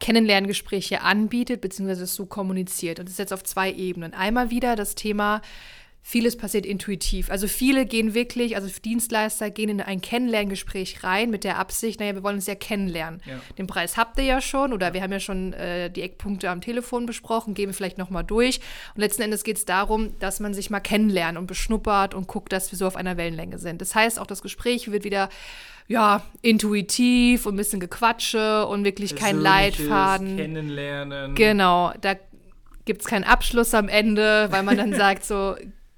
Kennenlerngespräche anbietet, beziehungsweise es so kommuniziert. Und das ist jetzt auf zwei Ebenen. Einmal wieder das Thema, vieles passiert intuitiv. Also viele gehen wirklich, also Dienstleister gehen in ein Kennenlerngespräch rein mit der Absicht, naja, wir wollen uns ja kennenlernen. Ja. Den Preis habt ihr ja schon oder wir haben ja schon äh, die Eckpunkte am Telefon besprochen, gehen wir vielleicht nochmal durch. Und letzten Endes geht es darum, dass man sich mal kennenlernt und beschnuppert und guckt, dass wir so auf einer Wellenlänge sind. Das heißt, auch das Gespräch wird wieder ja, intuitiv und ein bisschen Gequatsche und wirklich kein Leitfaden. Kennenlernen. Genau, da gibt es keinen Abschluss am Ende, weil man dann sagt, so,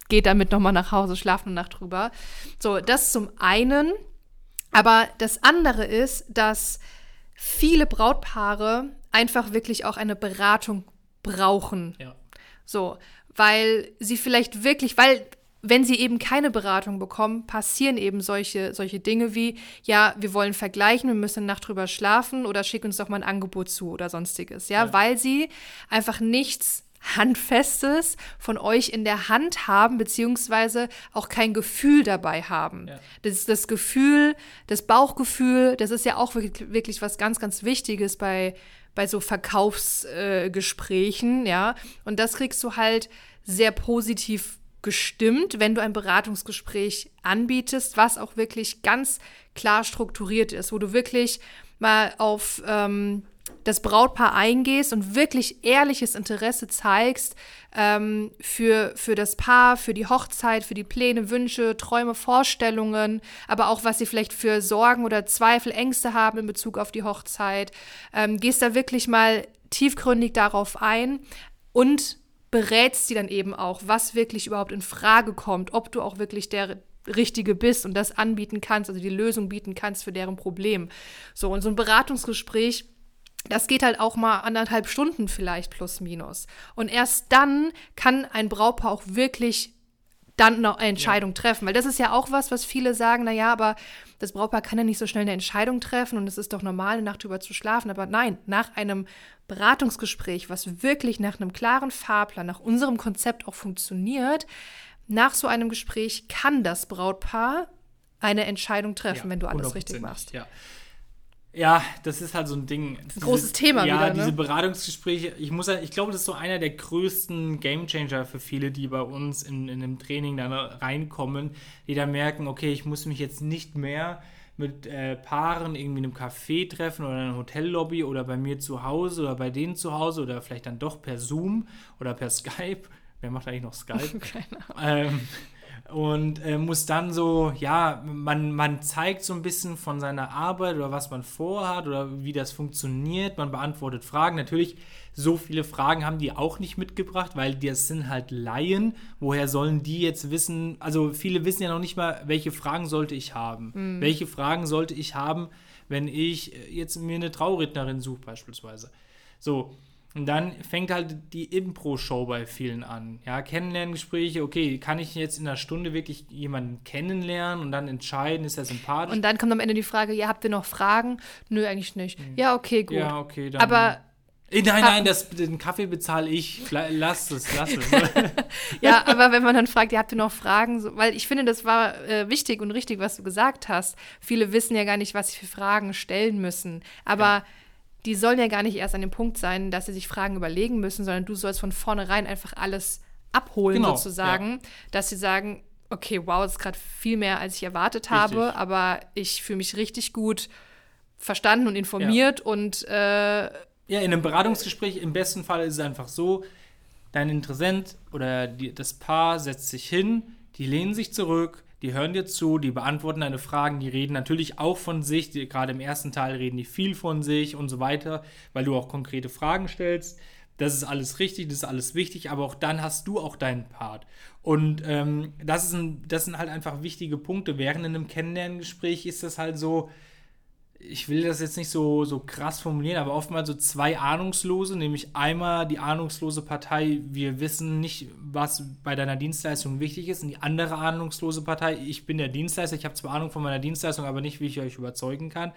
geht damit nochmal nach Hause, schlaft eine Nacht drüber. So, das zum einen. Aber das andere ist, dass viele Brautpaare einfach wirklich auch eine Beratung brauchen. Ja. So, weil sie vielleicht wirklich, weil wenn sie eben keine Beratung bekommen, passieren eben solche, solche Dinge wie, ja, wir wollen vergleichen, wir müssen eine Nacht drüber schlafen oder schick uns doch mal ein Angebot zu oder sonstiges, ja, Ja. weil sie einfach nichts Handfestes von euch in der Hand haben, beziehungsweise auch kein Gefühl dabei haben. Ja. Das ist das Gefühl, das Bauchgefühl, das ist ja auch wirklich, wirklich was ganz, ganz Wichtiges bei, bei so Verkaufsgesprächen, äh, ja. Und das kriegst du halt sehr positiv gestimmt, wenn du ein Beratungsgespräch anbietest, was auch wirklich ganz klar strukturiert ist, wo du wirklich mal auf ähm, das Brautpaar eingehst und wirklich ehrliches Interesse zeigst ähm, für, für das Paar, für die Hochzeit, für die Pläne, Wünsche, Träume, Vorstellungen, aber auch was sie vielleicht für Sorgen oder Zweifel, Ängste haben in Bezug auf die Hochzeit. Ähm, gehst da wirklich mal tiefgründig darauf ein und berätst sie dann eben auch, was wirklich überhaupt in Frage kommt, ob du auch wirklich der Richtige bist und das anbieten kannst, also die Lösung bieten kannst für deren Problem. So, und so ein Beratungsgespräch, das geht halt auch mal anderthalb Stunden vielleicht plus minus. Und erst dann kann ein Brautpaar auch wirklich dann eine Entscheidung ja. treffen. Weil das ist ja auch was, was viele sagen, naja, aber das Brautpaar kann ja nicht so schnell eine Entscheidung treffen und es ist doch normal, eine Nacht drüber zu schlafen. Aber nein, nach einem Beratungsgespräch, was wirklich nach einem klaren Fahrplan, nach unserem Konzept auch funktioniert, nach so einem Gespräch kann das Brautpaar eine Entscheidung treffen, ja, wenn du alles richtig machst. Ja. Ja, das ist halt so ein Ding. Ein großes Thema ja, wieder. Ja, ne? diese Beratungsgespräche. Ich muss, ich glaube, das ist so einer der größten Gamechanger für viele, die bei uns in, in einem Training dann reinkommen, die dann merken, okay, ich muss mich jetzt nicht mehr mit äh, Paaren irgendwie in einem Café treffen oder in einer Hotellobby oder bei mir zu Hause oder bei denen zu Hause oder vielleicht dann doch per Zoom oder per Skype. Wer macht eigentlich noch Skype? Keine Ahnung. Ähm, und äh, muss dann so, ja, man, man zeigt so ein bisschen von seiner Arbeit oder was man vorhat oder wie das funktioniert. Man beantwortet Fragen. Natürlich, so viele Fragen haben die auch nicht mitgebracht, weil das sind halt Laien. Woher sollen die jetzt wissen? Also viele wissen ja noch nicht mal, welche Fragen sollte ich haben. Mhm. Welche Fragen sollte ich haben, wenn ich jetzt mir eine Traurednerin suche beispielsweise. So, und dann fängt halt die Impro-Show bei vielen an. Ja, Kennenlerngespräche, okay, kann ich jetzt in einer Stunde wirklich jemanden kennenlernen und dann entscheiden, ist er sympathisch? Und dann kommt am Ende die Frage, ja, habt ihr noch Fragen? Nö, eigentlich nicht. Mhm. Ja, okay, gut. Ja, okay, dann. Aber äh, Nein, nein, das, den Kaffee bezahle ich. Lass es, lass es. ja, aber wenn man dann fragt, ja, habt ihr noch Fragen? So, weil ich finde, das war äh, wichtig und richtig, was du gesagt hast. Viele wissen ja gar nicht, was sie für Fragen stellen müssen. Aber ja die sollen ja gar nicht erst an dem Punkt sein, dass sie sich Fragen überlegen müssen, sondern du sollst von vornherein einfach alles abholen, genau, sozusagen, ja. dass sie sagen, okay, wow, das ist gerade viel mehr, als ich erwartet richtig. habe, aber ich fühle mich richtig gut verstanden und informiert ja. und äh, ja, in einem Beratungsgespräch im besten Fall ist es einfach so, dein Interessent oder die, das Paar setzt sich hin, die lehnen sich zurück, die hören dir zu, die beantworten deine Fragen, die reden natürlich auch von sich, die, gerade im ersten Teil reden die viel von sich und so weiter, weil du auch konkrete Fragen stellst. Das ist alles richtig, das ist alles wichtig, aber auch dann hast du auch deinen Part. Und ähm, das, ist ein, das sind halt einfach wichtige Punkte. Während in einem Kennenlerngespräch ist das halt so, ich will das jetzt nicht so, so krass formulieren, aber oftmals so zwei Ahnungslose, nämlich einmal die ahnungslose Partei, wir wissen nicht, was bei deiner Dienstleistung wichtig ist, und die andere ahnungslose Partei, ich bin der Dienstleister, ich habe zwar Ahnung von meiner Dienstleistung, aber nicht, wie ich euch überzeugen kann,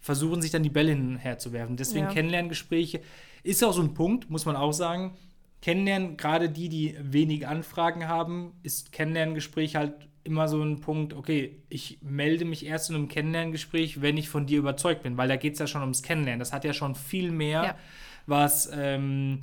versuchen sich dann die Bälle hinherzuwerfen. Deswegen ja. Kennenlerngespräche ist auch so ein Punkt, muss man auch sagen. Kennenlernen, gerade die, die wenig Anfragen haben, ist Kennenlerngespräch halt immer so ein Punkt, okay, ich melde mich erst in einem Kennenlerngespräch, wenn ich von dir überzeugt bin, weil da geht es ja schon ums Kennenlernen. Das hat ja schon viel mehr ja. was ähm,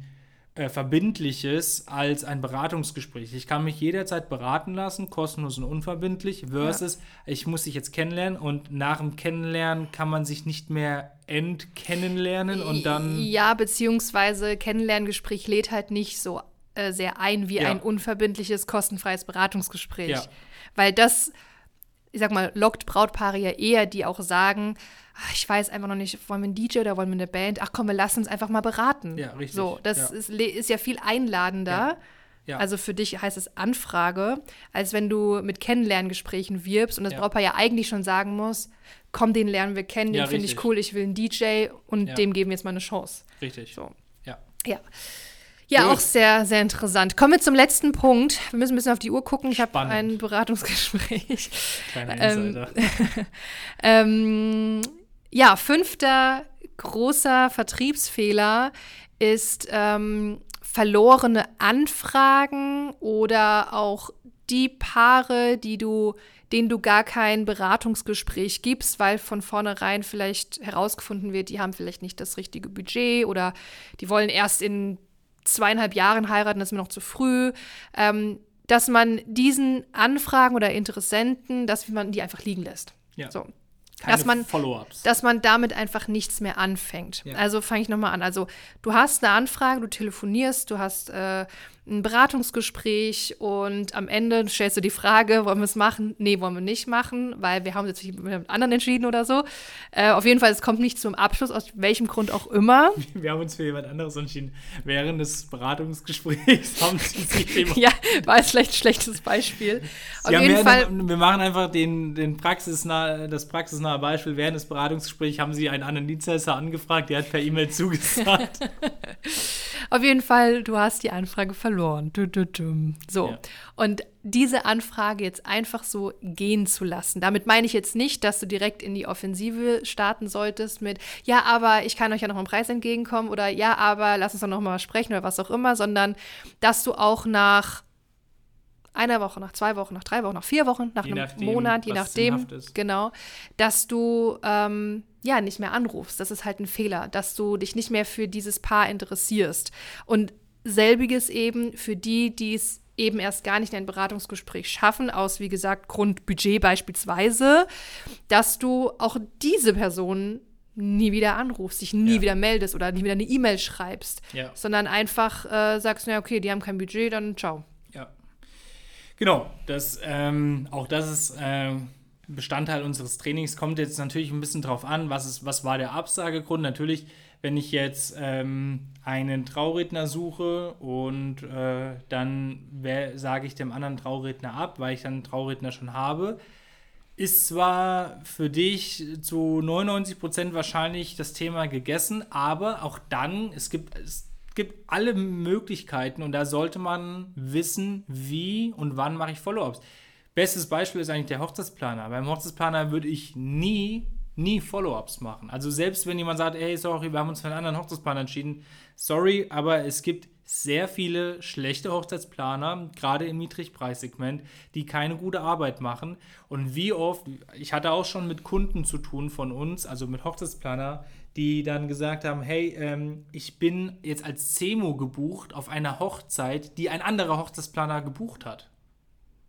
äh, Verbindliches als ein Beratungsgespräch. Ich kann mich jederzeit beraten lassen, kostenlos und unverbindlich, versus ja. ich muss dich jetzt kennenlernen und nach dem Kennenlernen kann man sich nicht mehr entkennenlernen und dann. Ja, beziehungsweise Kennenlerngespräch lädt halt nicht so äh, sehr ein wie ja. ein unverbindliches, kostenfreies Beratungsgespräch. Ja. Weil das, ich sag mal, lockt Brautpaare ja eher, die auch sagen, ach, ich weiß einfach noch nicht, wollen wir einen DJ oder wollen wir eine Band? Ach komm, wir lassen uns einfach mal beraten. Ja, richtig. So, das ja. Ist, ist, ja viel einladender. Ja. Also für dich heißt es Anfrage, als wenn du mit Kennenlerngesprächen wirbst und das ja. Brautpaar ja eigentlich schon sagen muss, komm, den lernen wir kennen, den ja, finde ich cool, ich will einen DJ und dem geben wir jetzt mal eine Chance. Richtig. So. Ja. Ja. Ja, Gut. auch sehr, sehr interessant. Kommen wir zum letzten Punkt. Wir müssen ein bisschen auf die Uhr gucken. Ich habe ein Beratungsgespräch. Kleiner Insider. Ähm, ähm, ja, fünfter großer Vertriebsfehler ist ähm, verlorene Anfragen oder auch die Paare, die du, denen du gar kein Beratungsgespräch gibst, weil von vornherein vielleicht herausgefunden wird, die haben vielleicht nicht das richtige Budget oder die wollen erst in zweieinhalb Jahren heiraten, das ist mir noch zu früh. Ähm, dass man diesen Anfragen oder Interessenten, dass man die einfach liegen lässt. Ja. So. Keine dass man, Follow-ups. dass man damit einfach nichts mehr anfängt. Ja. Also fange ich nochmal an. Also du hast eine Anfrage, du telefonierst, du hast äh, ein Beratungsgespräch und am Ende stellst du die Frage, wollen wir es machen? Nee, wollen wir nicht machen, weil wir haben uns jetzt mit anderen entschieden oder so. Äh, auf jeden Fall, es kommt nicht zum Abschluss, aus welchem Grund auch immer. Wir haben uns für jemand anderes entschieden. Während des Beratungsgesprächs haben sie sich Ja, war jetzt vielleicht ein schlechtes Beispiel. Auf ja, jeden Fall. Wir machen einfach den, den praxisnah, das praxisnahe Beispiel. Während des Beratungsgesprächs haben sie einen anderen Dienstleister angefragt, der hat per E-Mail zugesagt. Auf jeden Fall, du hast die Anfrage verloren. Du. So. Ja. Und diese Anfrage jetzt einfach so gehen zu lassen. Damit meine ich jetzt nicht, dass du direkt in die Offensive starten solltest mit, ja, aber ich kann euch ja noch einen Preis entgegenkommen oder ja, aber lass uns doch noch mal sprechen oder was auch immer, sondern dass du auch nach einer Woche, nach zwei Wochen, nach drei Wochen, nach vier Wochen, nach je einem nachdem, Monat, je nachdem, genau, dass du ähm, ja nicht mehr anrufst. Das ist halt ein Fehler, dass du dich nicht mehr für dieses Paar interessierst. Und selbiges eben für die, die es eben erst gar nicht in ein Beratungsgespräch schaffen, aus, wie gesagt, Grundbudget beispielsweise, dass du auch diese Personen nie wieder anrufst, dich nie ja. wieder meldest oder nie wieder eine E-Mail schreibst, ja. sondern einfach äh, sagst, na okay, die haben kein Budget, dann ciao. Ja. Genau, das, ähm, auch das ist äh, Bestandteil unseres Trainings. Kommt jetzt natürlich ein bisschen drauf an, was, ist, was war der Absagegrund. Natürlich, wenn ich jetzt ähm, einen Trauredner suche und äh, dann sage ich dem anderen Trauredner ab, weil ich dann einen Trauredner schon habe, ist zwar für dich zu 99 Prozent wahrscheinlich das Thema gegessen, aber auch dann, es gibt, es gibt alle Möglichkeiten und da sollte man wissen, wie und wann mache ich Follow-ups. Bestes Beispiel ist eigentlich der Hochzeitsplaner. Beim Hochzeitsplaner würde ich nie, nie Follow-ups machen. Also selbst wenn jemand sagt, hey, sorry, wir haben uns für einen anderen Hochzeitsplaner entschieden, sorry, aber es gibt sehr viele schlechte Hochzeitsplaner, gerade im Niedrigpreissegment, die keine gute Arbeit machen. Und wie oft, ich hatte auch schon mit Kunden zu tun von uns, also mit Hochzeitsplaner, die dann gesagt haben, hey, ähm, ich bin jetzt als CEMO gebucht auf einer Hochzeit, die ein anderer Hochzeitsplaner gebucht hat.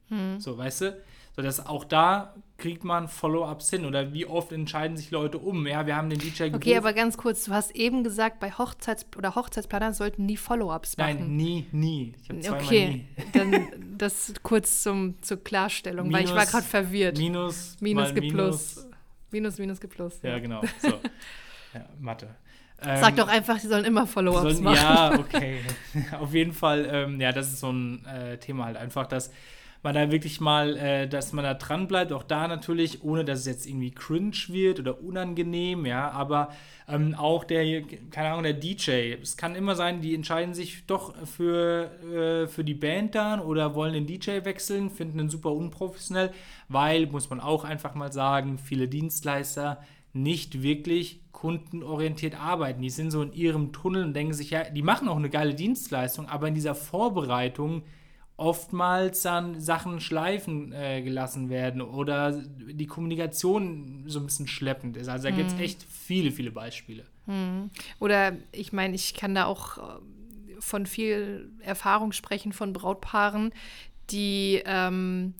Hm. So, weißt du? So, dass auch da kriegt man Follow-ups hin. Oder wie oft entscheiden sich Leute um? Ja, wir haben den DJ gebucht. Okay, aber ganz kurz, du hast eben gesagt, bei Hochzeits- oder Hochzeitsplanern sollten nie Follow-ups machen. Nein, nie, nie. Ich okay, nie. dann das kurz zum, zur Klarstellung, minus, weil ich war gerade verwirrt. Minus, minus gibt minus. Plus. Minus, minus gibt Plus. Ja, ja genau. So. Ja, Mathe. Ähm, Sag doch einfach, sie sollen immer Follow-ups machen. Ja, okay. Auf jeden Fall, ähm, ja, das ist so ein äh, Thema halt einfach, dass man da wirklich mal, äh, dass man da dran bleibt, auch da natürlich, ohne dass es jetzt irgendwie cringe wird oder unangenehm, ja, aber ähm, auch der, keine Ahnung, der DJ. Es kann immer sein, die entscheiden sich doch für, äh, für die Band dann oder wollen den DJ wechseln, finden den super unprofessionell, weil, muss man auch einfach mal sagen, viele Dienstleister nicht wirklich kundenorientiert arbeiten. Die sind so in ihrem Tunnel und denken sich, ja, die machen auch eine geile Dienstleistung, aber in dieser Vorbereitung oftmals dann Sachen schleifen äh, gelassen werden oder die Kommunikation so ein bisschen schleppend ist. Also da gibt es hm. echt viele, viele Beispiele. Hm. Oder ich meine, ich kann da auch äh, von viel Erfahrung sprechen von Brautpaaren, die ähm,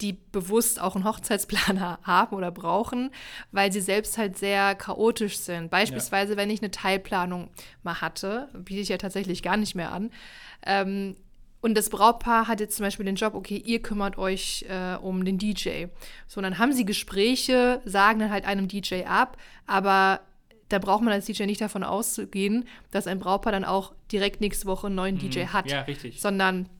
die bewusst auch einen Hochzeitsplaner haben oder brauchen, weil sie selbst halt sehr chaotisch sind. Beispielsweise, ja. wenn ich eine Teilplanung mal hatte, biete ich ja tatsächlich gar nicht mehr an. Ähm, und das Brautpaar hat jetzt zum Beispiel den Job, okay, ihr kümmert euch äh, um den DJ. So, und dann haben sie Gespräche, sagen dann halt einem DJ ab, aber da braucht man als DJ nicht davon auszugehen, dass ein Brautpaar dann auch direkt nächste Woche einen neuen mhm. DJ hat. Ja, richtig. Sondern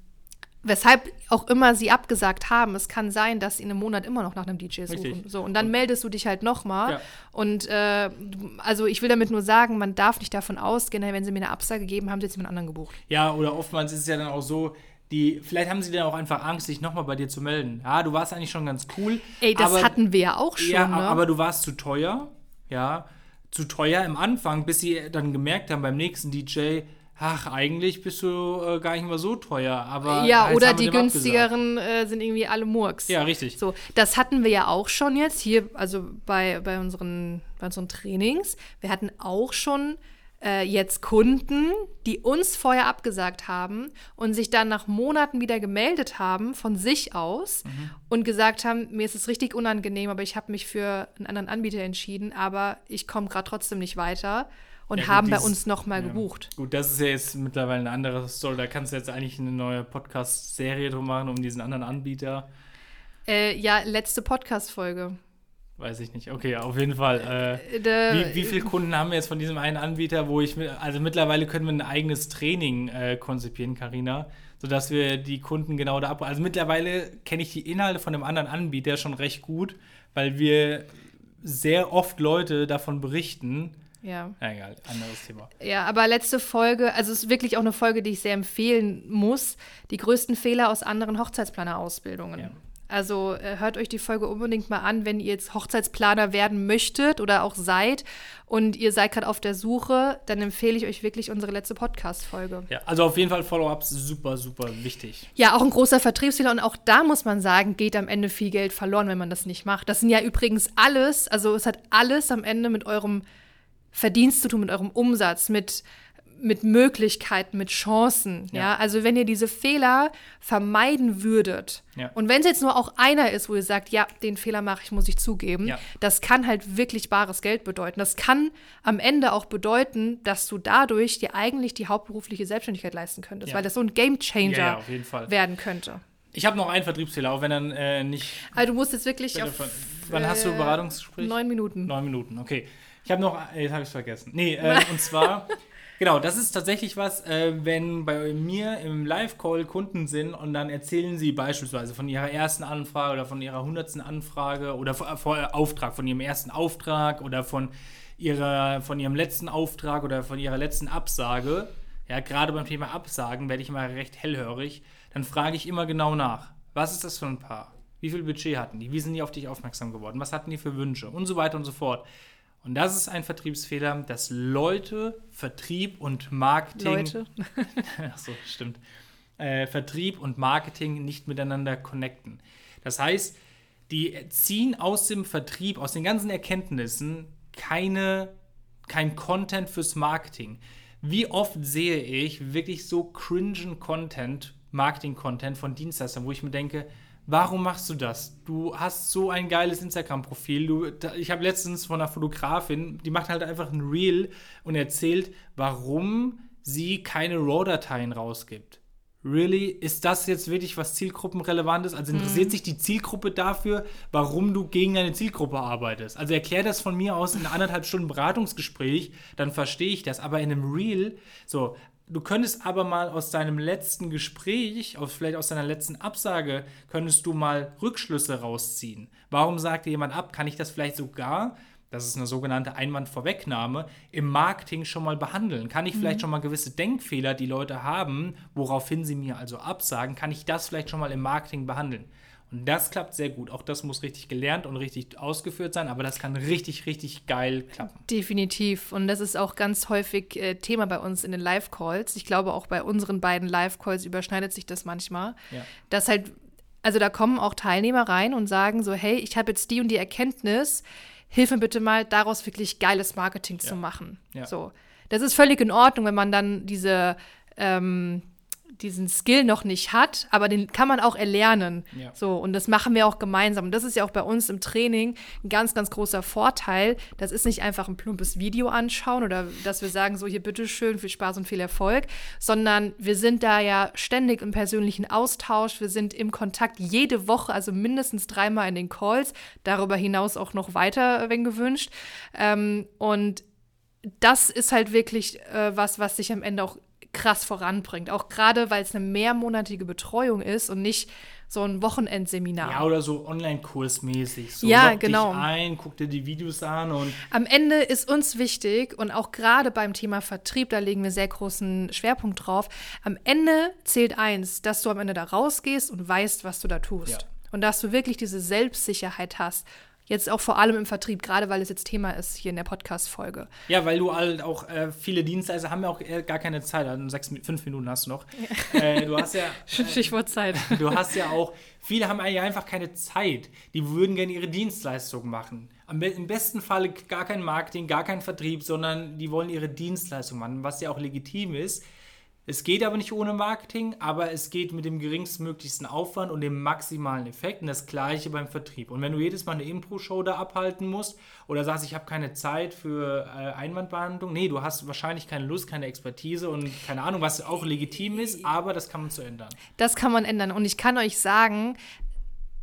weshalb auch immer sie abgesagt haben, es kann sein, dass sie in einem Monat immer noch nach einem DJ suchen. Richtig. So, und dann und meldest du dich halt nochmal. Ja. Und äh, also ich will damit nur sagen, man darf nicht davon ausgehen, wenn sie mir eine Absage geben, haben sie jetzt jemand anderen gebucht. Ja, oder oftmals ist es ja dann auch so, die, vielleicht haben sie dann auch einfach Angst, sich nochmal bei dir zu melden. Ja, du warst eigentlich schon ganz cool. Ey, das aber, hatten wir ja auch schon. Ja, ne? aber du warst zu teuer. Ja, zu teuer im Anfang, bis sie dann gemerkt haben beim nächsten DJ, ach, eigentlich bist du äh, gar nicht mehr so teuer, aber. Ja, oder die günstigeren äh, sind irgendwie alle Murks. Ja, richtig. So, das hatten wir ja auch schon jetzt hier, also bei, bei, unseren, bei unseren Trainings. Wir hatten auch schon äh, jetzt Kunden, die uns vorher abgesagt haben und sich dann nach Monaten wieder gemeldet haben von sich aus mhm. und gesagt haben, mir ist es richtig unangenehm, aber ich habe mich für einen anderen Anbieter entschieden, aber ich komme gerade trotzdem nicht weiter und ja, gut, haben bei uns nochmal ja. gebucht. Gut, das ist ja jetzt mittlerweile eine andere Story. Da kannst du jetzt eigentlich eine neue Podcast-Serie drum machen, um diesen anderen Anbieter. Äh, ja, letzte Podcast-Folge. Weiß ich nicht. Okay, auf jeden Fall. Äh, äh wie, wie viele Kunden haben wir jetzt von diesem einen Anbieter, wo ich, also mittlerweile können wir ein eigenes Training äh, konzipieren, Karina, sodass wir die Kunden genau da ab. Also mittlerweile kenne ich die Inhalte von dem anderen Anbieter schon recht gut, weil wir sehr oft Leute davon berichten, Ja. Ja, egal, anderes Thema. Ja, aber letzte Folge, also es ist wirklich auch eine Folge, die ich sehr empfehlen muss. Die größten Fehler aus anderen Hochzeitsplaner-Ausbildungen. Ja. Also äh, hört euch die Folge unbedingt mal an, wenn ihr jetzt Hochzeitsplaner werden möchtet oder auch seid und ihr seid gerade auf der Suche, dann empfehle ich euch wirklich unsere letzte Podcast-Folge. Ja, also auf jeden Fall Follow-ups super, super wichtig. Ja, auch ein großer Vertriebsfehler und auch da muss man sagen, geht am Ende viel Geld verloren, wenn man das nicht macht. Das sind ja übrigens alles, also es hat alles am Ende mit eurem Verdienst zu tun, mit eurem Umsatz, mit mit Möglichkeiten, mit Chancen. Ja. Ja. also wenn ihr diese Fehler vermeiden würdet Ja. und wenn es jetzt nur auch einer ist, wo ihr sagt, ja, den Fehler mache ich, muss ich zugeben, Ja. das kann halt wirklich bares Geld bedeuten. Das kann am Ende auch bedeuten, dass du dadurch dir eigentlich die hauptberufliche Selbstständigkeit leisten könntest, weil das so ein jeden Fall. werden könnte. Ich habe noch einen Vertriebsfehler, auch wenn dann äh, nicht. Also du musst jetzt wirklich auf wann hast du äh, Beratungsgespräch? neun Minuten. Neun Minuten, okay. Ich habe noch, äh, jetzt habe ich vergessen. Nee, äh, und zwar, genau, das ist tatsächlich was, äh, wenn bei mir im Live-Call Kunden sind und dann erzählen sie beispielsweise von ihrer ersten Anfrage oder von ihrer hundertsten Anfrage oder vor, vor Auftrag, von ihrem ersten Auftrag oder von ihrer, von ihrem letzten Auftrag oder von ihrer letzten Absage. Ja, gerade beim Thema Absagen werde ich immer recht hellhörig. Dann frage ich immer genau nach. Was ist das für ein Paar? Wie viel Budget hatten die? Wie sind die auf dich aufmerksam geworden? Was hatten die für Wünsche? Und so weiter und so fort. Und das ist ein Vertriebsfehler, dass Leute, Vertrieb und Marketing. Leute. Ach so, stimmt. Äh, Vertrieb und Marketing nicht miteinander connecten. Das heißt, die ziehen aus dem Vertrieb, aus den ganzen Erkenntnissen keine, kein Content fürs Marketing. Wie oft sehe ich wirklich so cringen Content, Marketing-Content von Dienstleistern, wo ich mir denke, warum machst du das? Du hast so ein geiles Instagram-Profil. Ich habe letztens von einer Fotografin, die macht halt einfach ein Reel und erzählt, warum sie keine RAW-Dateien rausgibt. Really? Ist das jetzt wirklich was Zielgruppenrelevantes? Also interessiert sich die Zielgruppe dafür, warum du gegen deine Zielgruppe arbeitest? Also erklär das von mir aus in anderthalb Stunden Beratungsgespräch, dann verstehe ich das. Aber in einem Reel, so, du könntest aber mal aus deinem letzten Gespräch, aus, vielleicht aus deiner letzten Absage, könntest du mal Rückschlüsse rausziehen. Warum sagt dir jemand ab? Kann ich das vielleicht sogar das ist eine sogenannte Einwandvorwegnahme, im Marketing schon mal behandeln? Kann ich vielleicht schon mal gewisse Denkfehler, die Leute haben, woraufhin sie mir also absagen, kann ich das vielleicht schon mal im Marketing behandeln? Und das klappt sehr gut. Auch das muss richtig gelernt und richtig ausgeführt sein, aber das kann richtig, richtig geil klappen. Definitiv. Und das ist auch ganz häufig äh, Thema bei uns in den Live-Calls. Ich glaube, auch bei unseren beiden Live-Calls überschneidet sich das manchmal. Ja. Dass halt, also da kommen auch Teilnehmer rein und sagen so, hey, ich habe jetzt die und die Erkenntnis, hilf mir bitte mal, daraus wirklich geiles Marketing zu machen. Ja. So. Das ist völlig in Ordnung, wenn man dann diese, ähm, diesen Skill noch nicht hat, aber den kann man auch erlernen. Ja. So, und das machen wir auch gemeinsam. Und das ist ja auch bei uns im Training ein ganz, ganz großer Vorteil. Das ist nicht einfach ein plumpes Video anschauen oder dass wir sagen, so hier bitteschön, viel Spaß und viel Erfolg, sondern wir sind da ja ständig im persönlichen Austausch. Wir sind im Kontakt jede Woche, also mindestens dreimal in den Calls, darüber hinaus auch noch weiter, wenn gewünscht. Ähm, und das ist halt wirklich äh, was, was sich am Ende auch krass voranbringt. Auch gerade, weil es eine mehrmonatige Betreuung ist und nicht so ein Wochenendseminar. Ja, oder so Online-Kursmäßig. So Ja, genau. Dich ein, guck dir die Videos an und Am Ende ist uns wichtig und auch gerade beim Thema Vertrieb, da legen wir sehr großen Schwerpunkt drauf. Am Ende zählt eins, dass du am Ende da rausgehst und weißt, was du da tust. Ja. Und dass du wirklich diese Selbstsicherheit hast. Jetzt auch vor allem im Vertrieb, gerade weil es jetzt Thema ist hier in der Podcast-Folge. Ja, weil du halt auch äh, viele Dienstleister haben ja auch eher gar keine Zeit. Also sechs, fünf Minuten hast du noch. Äh, du hast ja, Stichwort Zeit. du hast ja auch, viele haben ja einfach keine Zeit. Die würden gerne ihre Dienstleistung machen. Am, Im besten Fall gar kein Marketing, gar kein Vertrieb, sondern die wollen ihre Dienstleistung machen, was ja auch legitim ist. Es geht aber nicht ohne Marketing, aber es geht mit dem geringstmöglichsten Aufwand und dem maximalen Effekt. Und das gleiche beim Vertrieb. Und wenn du jedes Mal eine Impro-Show da abhalten musst oder sagst, ich habe keine Zeit für äh, Einwandbehandlung, nee, du hast wahrscheinlich keine Lust, keine Expertise und keine Ahnung, was auch legitim ist, aber das kann man zu ändern. Das kann man ändern. Und ich kann euch sagen,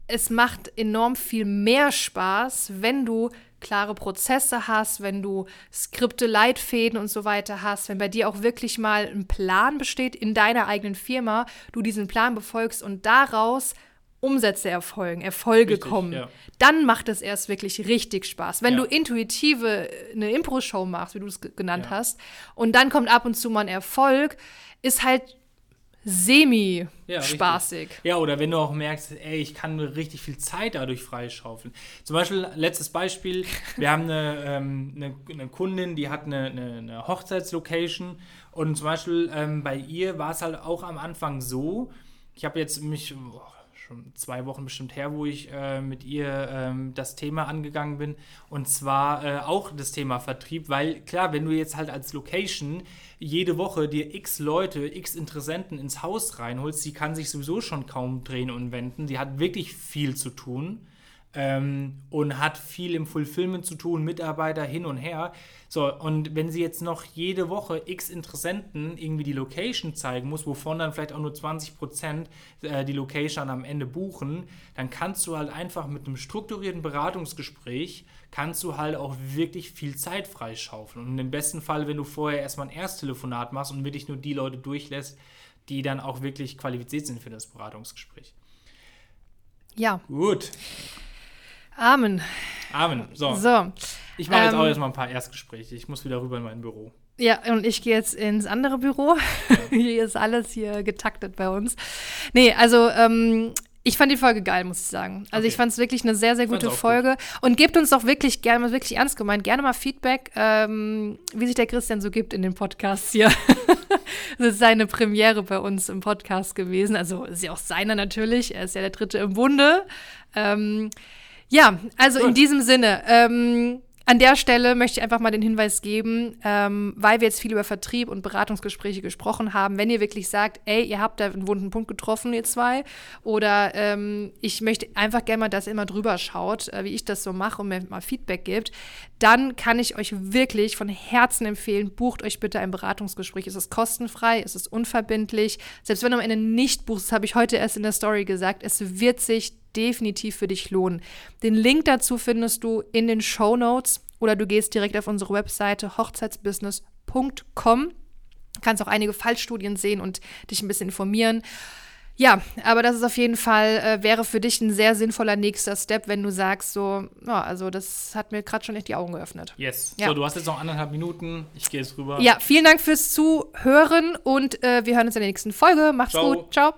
es macht enorm viel mehr Spaß, wenn du klare Prozesse hast, wenn du Skripte, Leitfäden und so weiter hast, wenn bei dir auch wirklich mal ein Plan besteht in deiner eigenen Firma, du diesen Plan befolgst und daraus Umsätze erfolgen, Erfolge Richtig, kommen, ja. dann macht es erst wirklich richtig Spaß. Wenn Ja. du intuitive eine Impro-Show machst, wie du es ge- genannt Ja. hast, und dann kommt ab und zu mal ein Erfolg, ist halt semi Ja, richtig. Ja, oder wenn du auch merkst, ey, ich kann richtig viel Zeit dadurch freischaufeln. Zum Beispiel, letztes Beispiel, wir haben eine, ähm, eine, eine Kundin, die hat eine, eine, eine Hochzeitslocation und zum Beispiel ähm, bei ihr war es halt auch am Anfang so, ich habe jetzt mich oh, schon zwei Wochen bestimmt her, wo ich äh, mit ihr ähm, das Thema angegangen bin und zwar äh, auch das Thema Vertrieb, weil klar, wenn du jetzt halt als Location jede Woche dir x Leute, x Interessenten ins Haus reinholst, sie kann sich sowieso schon kaum drehen und wenden. Sie hat wirklich viel zu tun ähm, und hat viel im Fulfillment zu tun, Mitarbeiter hin und her. So, und wenn sie jetzt noch jede Woche x Interessenten irgendwie die Location zeigen muss, wovon dann vielleicht auch nur 20% äh, die Location am Ende buchen, dann kannst du halt einfach mit einem strukturierten Beratungsgespräch kannst du halt auch wirklich viel Zeit freischaufeln. Und im besten Fall, wenn du vorher erstmal ein Ersttelefonat machst und wirklich nur die Leute durchlässt, die dann auch wirklich qualifiziert sind für das Beratungsgespräch. Ja, Gut. Amen. Amen. So. So. Ich mache jetzt Ähm, auch erstmal ein paar Erstgespräche. Ich muss wieder rüber in mein Büro. Ja, und ich gehe jetzt ins andere Büro. hier ist alles hier getaktet bei uns. Nee, also ähm, ich fand die Folge geil, muss ich sagen. Also Okay. ich fand es wirklich eine sehr, sehr gute Folge. Und gebt uns doch wirklich gerne, mal wirklich ernst gemeint, gerne mal Feedback, ähm, wie sich der Christian so gibt in den Podcasts hier. das ist seine Premiere bei uns im Podcast gewesen. Also ist ja auch seiner natürlich. Er ist ja der Dritte im Bunde. Ähm, ja, also in Gut. diesem Sinne, ähm, an der Stelle möchte ich einfach mal den Hinweis geben, ähm, weil wir jetzt viel über Vertrieb und Beratungsgespräche gesprochen haben, wenn ihr wirklich sagt, ey, ihr habt da einen wunden Punkt getroffen, ihr zwei, oder ähm, ich möchte einfach gerne mal, dass ihr immer drüber schaut, äh, wie ich das so mache und mir mal Feedback gibt, dann kann ich euch wirklich von Herzen empfehlen, bucht euch bitte ein Beratungsgespräch. Es ist kostenfrei, es ist unverbindlich. Selbst wenn du am Ende nicht buchst, das habe ich heute erst in der Story gesagt, es wird sich definitiv für dich lohnen. Den Link dazu findest du in den Show Notes oder du gehst direkt auf unsere Webseite hochzeitsbusiness.com. Kannst auch einige Fallstudien sehen und dich ein bisschen informieren. Ja, aber das ist auf jeden Fall, äh, wäre für dich ein sehr sinnvoller nächster Step, wenn du sagst, so, ja, also das hat mir gerade schon echt die Augen geöffnet. Yes. Ja. So, du hast jetzt noch anderthalb Minuten. Ich gehe jetzt rüber. Ja, vielen Dank fürs Zuhören und äh, wir hören uns in der nächsten Folge. Macht's Ciao. gut. Ciao.